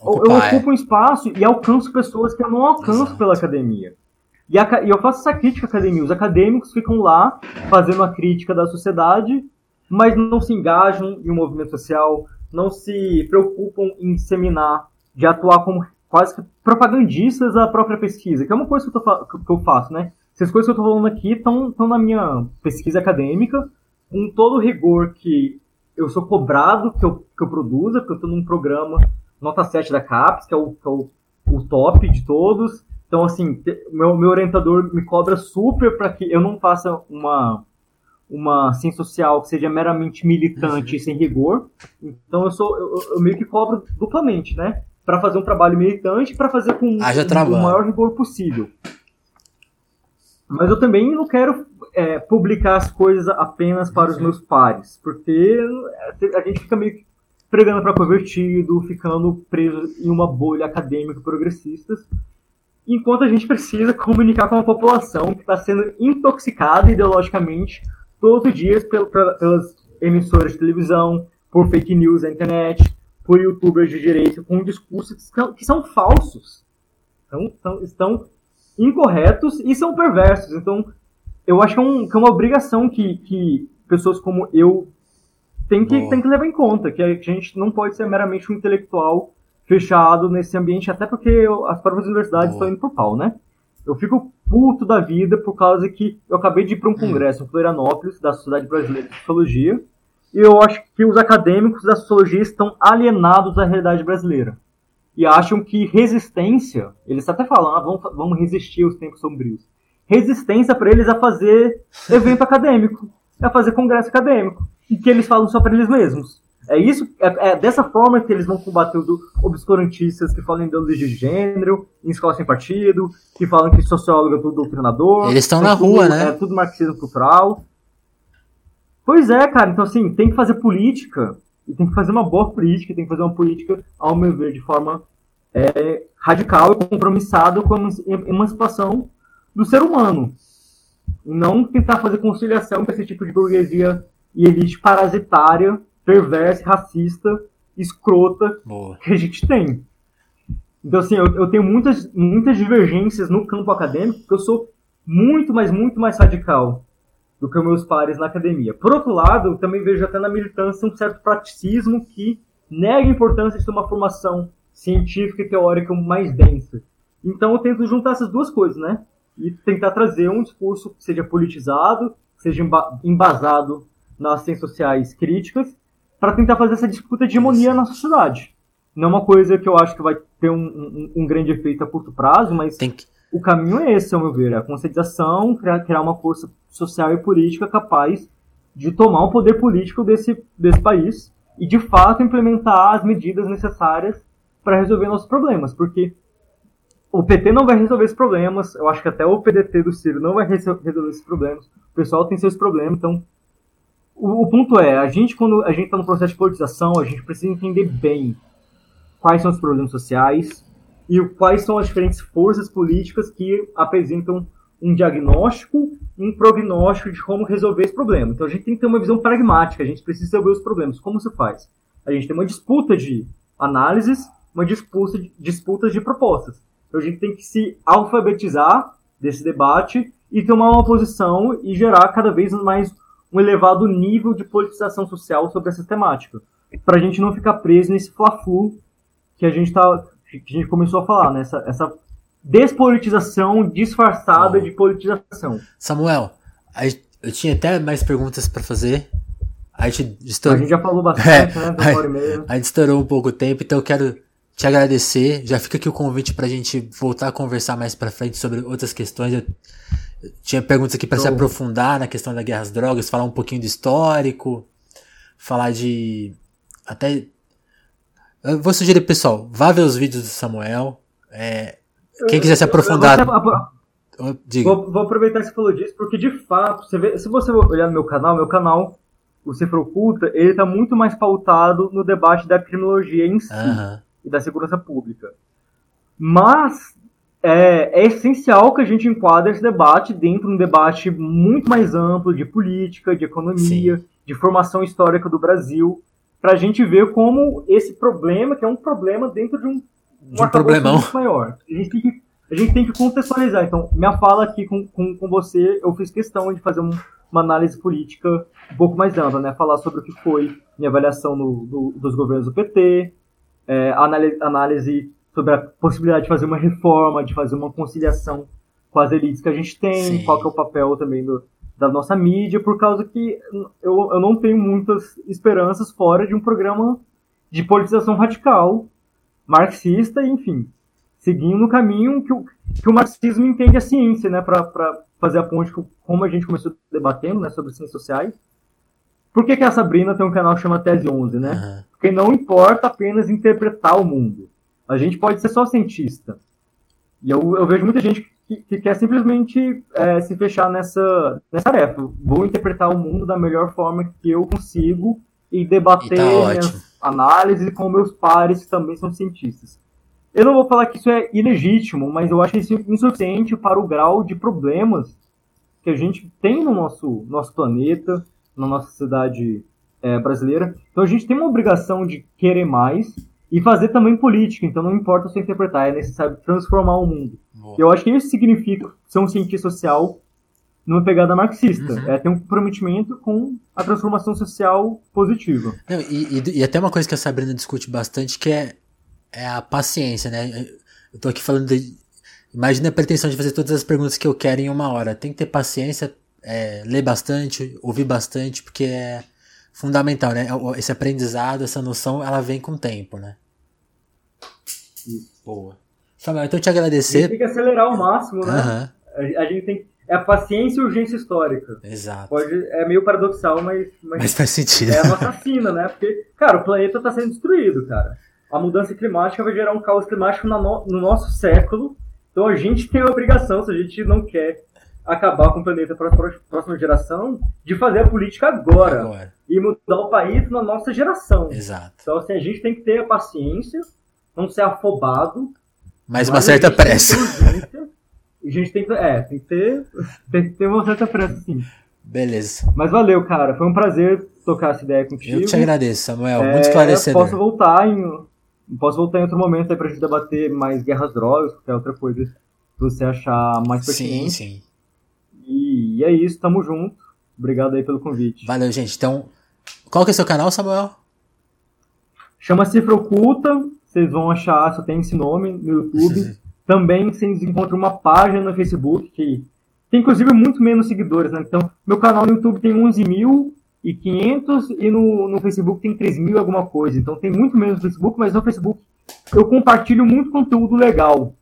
ocupar, eu ocupo é. um espaço e alcanço pessoas que eu não alcanço Exato. pela academia. E, a, e eu faço essa crítica à academia. Os acadêmicos ficam lá fazendo a crítica da sociedade mas não se engajam em um movimento social, não se preocupam em disseminar, de atuar como quase que propagandistas da própria pesquisa, que é uma coisa que eu, tô, que eu faço, né? Essas coisas que eu estou falando aqui estão na minha pesquisa acadêmica, com todo o rigor que eu sou cobrado que eu, que eu produza, porque eu estou num programa nota 7 da CAPES, que é o, que é o, o top de todos. Então, assim, meu, meu orientador me cobra super para que eu não faça uma uma ciência social que seja meramente militante e sem rigor. Então eu sou eu, eu, meio que cobro duplamente, né? Para fazer um trabalho militante para fazer com o maior rigor possível. Mas eu também não quero é, publicar as coisas apenas para os meus pares, porque a gente fica meio que pregando para convertido, ficando preso em uma bolha acadêmica progressista, enquanto a gente precisa comunicar com a população que está sendo intoxicada ideologicamente todos os dias pelas emissoras de televisão, por fake news na internet, por youtubers de direita, com discursos que são, que são falsos. Então, são, estão incorretos e são perversos. Então, eu acho que é, um, que é uma obrigação que, que pessoas como eu têm que, têm que levar em conta, que a gente não pode ser meramente um intelectual fechado nesse ambiente, até porque as próprias universidades Boa. estão indo por pau, né? Eu fico puto da vida por causa que eu acabei de ir para um hum. congresso em Florianópolis, da Sociedade Brasileira de Sociologia, e eu acho que os acadêmicos da sociologia estão alienados da realidade brasileira. E acham que resistência, eles até falam, ah, vamos, vamos resistir aos tempos sombrios. Resistência para eles é fazer evento acadêmico, é fazer congresso acadêmico. E que eles falam só para eles mesmos. É isso, é, é, dessa forma que eles vão combater os obscurantistas que falam em ideologia de gênero, em escola sem partido, que falam que sociólogo é tudo doutrinador. Eles estão na rua, tudo, né? É tudo marxismo cultural. Pois é, cara. Então, assim, tem que fazer política. E tem que fazer uma boa política. Tem que fazer uma política, ao meu ver, de forma é, radical e compromissada com a emancipação do ser humano. E não tentar fazer conciliação com esse tipo de burguesia e elite parasitária perversa, racista, escrota Boa. que a gente tem. Então, assim, eu, eu, tenho muitas, muitas divergências no campo acadêmico, porque eu sou muito, mas muito mais radical do que meus pares na academia. Por outro lado, eu também vejo até na militância um certo praticismo que nega a importância de ter uma formação científica e teórica mais densa. Então eu tento juntar essas duas coisas, né? E tentar trazer um discurso que seja politizado, que seja embasado nas ciências sociais críticas, para tentar fazer essa disputa de hegemonia na sociedade. Não é uma coisa que eu acho que vai ter um, um, um grande efeito a curto prazo, mas que... o caminho é esse, ao meu ver, é a conscientização, criar, criar uma força social e política capaz de tomar o poder político desse, desse país e, de fato, implementar as medidas necessárias para resolver nossos problemas, porque o PT não vai resolver esses problemas, eu acho que até o PDT do Ciro não vai resolver esses problemas, o pessoal tem seus problemas, então o, o ponto é, a gente quando a gente está no processo de politização, a gente precisa entender bem quais são os problemas sociais e quais são as diferentes forças políticas que apresentam um diagnóstico e um prognóstico de como resolver esse problema. Então a gente tem que ter uma visão pragmática, a gente precisa resolver os problemas. Como se faz? A gente tem uma disputa de análises, uma disputa de, disputa de propostas. Então a gente tem que se alfabetizar desse debate e tomar uma posição e gerar cada vez mais um elevado nível de politização social sobre essa temática. Para a gente não ficar preso nesse fla-flu que a gente tá, que a gente começou a falar, né? Essa, essa despolitização disfarçada oh. de politização. Samuel, eu tinha até mais perguntas para fazer. A gente, estourou... a gente já falou bastante, <laughs> é, né? Meia. A gente estourou um pouco o tempo, então eu quero te agradecer. Já fica aqui o convite pra gente voltar a conversar mais pra frente sobre outras questões. Eu tinha perguntas aqui para se aprofundar na questão da guerra às drogas, falar um pouquinho do histórico, falar de até eu vou sugerir, pessoal, vá ver os vídeos do Samuel. É, quem quiser se aprofundar. Vou, vou, aproveitar que você falou disso, porque de fato, você vê, se você olhar no meu canal, meu canal, o Cifra Oculta, ele está muito mais pautado no debate da criminologia em si uhum. e da segurança pública. Mas é, é, essencial que a gente enquadre esse debate dentro de um debate muito mais amplo de política, de economia, Sim. de formação histórica do Brasil, para a gente ver como esse problema, que é um problema dentro de um, de um problemão maior. A gente, tem que, a gente tem que contextualizar. Então, minha fala aqui com, com, com você, eu fiz questão de fazer um, uma análise política um pouco mais ampla, né? Falar sobre o que foi minha avaliação no, do, dos governos do PT, é, análise, análise sobre a possibilidade de fazer uma reforma, de fazer uma conciliação com as elites que a gente tem, Sim. qual que é o papel também do, da nossa mídia, por causa que eu, eu não tenho muitas esperanças fora de um programa de politização radical, marxista, enfim, seguindo no caminho que o, que o marxismo entende a ciência, né, para fazer a ponte com, como a gente começou debatendo, né, sobre ciências sociais. Por que, que a Sabrina tem um canal que chama Tese 11, né? Uhum. Porque não importa apenas interpretar o mundo. A gente pode ser só cientista. E eu, eu vejo muita gente que, que quer simplesmente é, se fechar nessa, nessa tarefa. Vou interpretar o mundo da melhor forma que eu consigo e debater e tá análises com meus pares que também são cientistas. Eu não vou falar que isso é ilegítimo, mas eu acho isso insuficiente para o grau de problemas que a gente tem no nosso, nosso planeta, na nossa sociedade é, brasileira. Então a gente tem uma obrigação de querer mais e fazer também política. Então não importa você interpretar, é necessário transformar o mundo. Boa. Eu acho que isso significa ser um cientista social numa pegada marxista. Uhum. É ter um comprometimento com a transformação social positiva. Não, e, e, e, até uma coisa que a Sabrina discute bastante que é, é a paciência, né? Eu tô aqui falando de. Imagina a pretensão de fazer todas as perguntas que eu quero em uma hora. Tem que ter paciência, é, ler bastante, ouvir bastante, porque é fundamental, né? Esse aprendizado, essa noção, ela vem com o tempo, né? Isso. Boa. Samuel, então eu te agradecer. A gente tem que acelerar ao máximo, né? Uhum. A, gente tem. É a paciência e urgência histórica. Exato. Pode, é meio paradoxal, mas, mas. Mas faz sentido. É a nossa sina, né? Porque, cara, o planeta está sendo destruído, cara. A mudança climática vai gerar um caos climático no, no nosso século. Então a gente tem a obrigação, se a gente não quer acabar com o planeta para a próxima geração, de fazer a política agora, agora. E mudar o país na nossa geração. Exato. Então, assim, a gente tem que ter a paciência, não ser afobado, mas uma certa pressa. E a gente tem que, é, tem que ter, <laughs> tem que ter uma certa pressa, sim. Beleza. Mas valeu, cara. Foi um prazer tocar essa ideia contigo. Eu te agradeço, Samuel. Muito é, esclarecedor. Posso voltar em, posso voltar em outro momento aí pra gente debater mais guerras drogas, qualquer outra coisa que você achar mais pertinente. Sim, sim. E, é isso, tamo junto. Obrigado aí pelo convite. Valeu, gente. Então, qual que é o seu canal, Samuel? Chama Cifra Oculta. Vocês vão achar, só tem esse nome no YouTube. <laughs> Também vocês encontram uma página no Facebook que tem inclusive muito menos seguidores, né? Então, meu canal no YouTube tem 11 mil e 500 e no, no Facebook tem 3 mil alguma coisa. Então tem muito menos no Facebook, mas no Facebook eu compartilho muito conteúdo legal.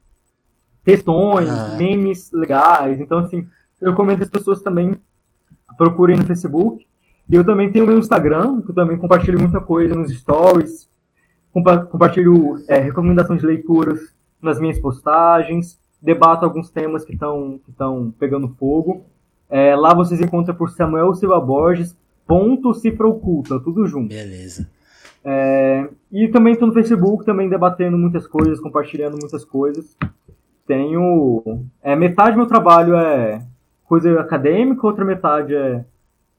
Textões, ah. memes legais. Então, assim, eu recomendo as pessoas também procurem no Facebook. E eu também tenho o meu Instagram, que eu também compartilho muita coisa nos stories. Compa compartilho é, recomendações de leituras nas minhas postagens. Debato alguns temas que estão que pegando fogo. É, lá vocês encontram por Samuel Silva Borges, ponto cifra oculta, tudo junto. Beleza. É, e também estou no Facebook, também debatendo muitas coisas, compartilhando muitas coisas. Tenho. É, metade do meu trabalho é coisa acadêmica, outra metade é,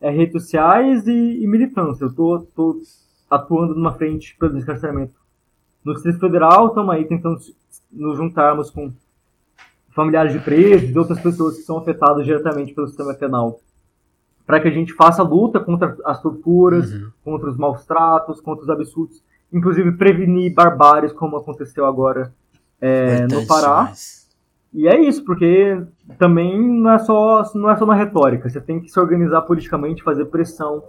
é redes sociais e, e militância. Eu tô, tô atuando numa frente pelo descarceramento no Distrito Federal, estamos aí tentando nos juntarmos com familiares de presos e outras pessoas que são afetadas diretamente pelo sistema penal para que a gente faça a luta contra as torturas, uhum. contra os maus tratos, contra os absurdos, inclusive prevenir barbáries como aconteceu agora é, no Pará. E é isso, porque também não é só não é só uma retórica. Você tem que se organizar politicamente, fazer pressão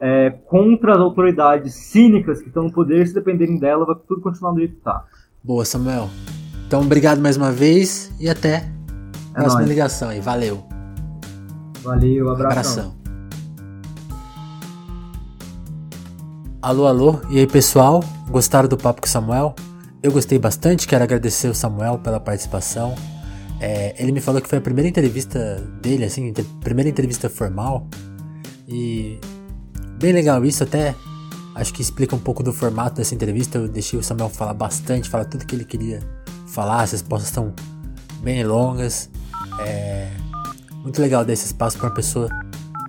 é, contra as autoridades cínicas que estão no poder. Se dependerem dela, vai tudo continuar do jeito que está. Boa, Samuel. Então, obrigado mais uma vez e até a é próxima nóis. ligação aí. Valeu. Valeu, abração. abração. Alô, alô, e aí pessoal? Gostaram do papo com o Samuel? Eu gostei bastante, quero agradecer o Samuel pela participação. É, ele me falou que foi a primeira entrevista dele, assim, primeira entrevista formal. E bem legal isso, até acho que explica um pouco do formato dessa entrevista. Eu deixei o Samuel falar bastante, falar tudo que ele queria falar. As respostas estão bem longas. É, muito legal dar esse espaço para uma pessoa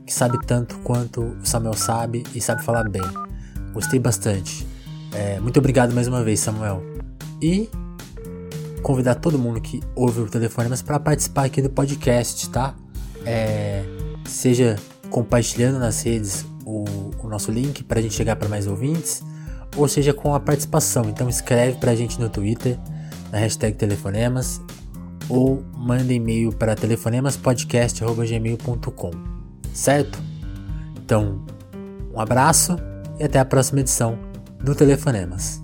que sabe tanto quanto o Samuel sabe e sabe falar bem. Gostei bastante. É, muito obrigado mais uma vez, Samuel. E convidar todo mundo que ouve o Telefonemas para participar aqui do podcast, tá? É, seja compartilhando nas redes o, o nosso link para a gente chegar para mais ouvintes, ou seja com a participação. Então escreve para a gente no Twitter, na hashtag Telefonemas, ou manda e-mail para telefonemaspodcast.gmail.com, certo? Então, um abraço e até a próxima edição do Telefonemas.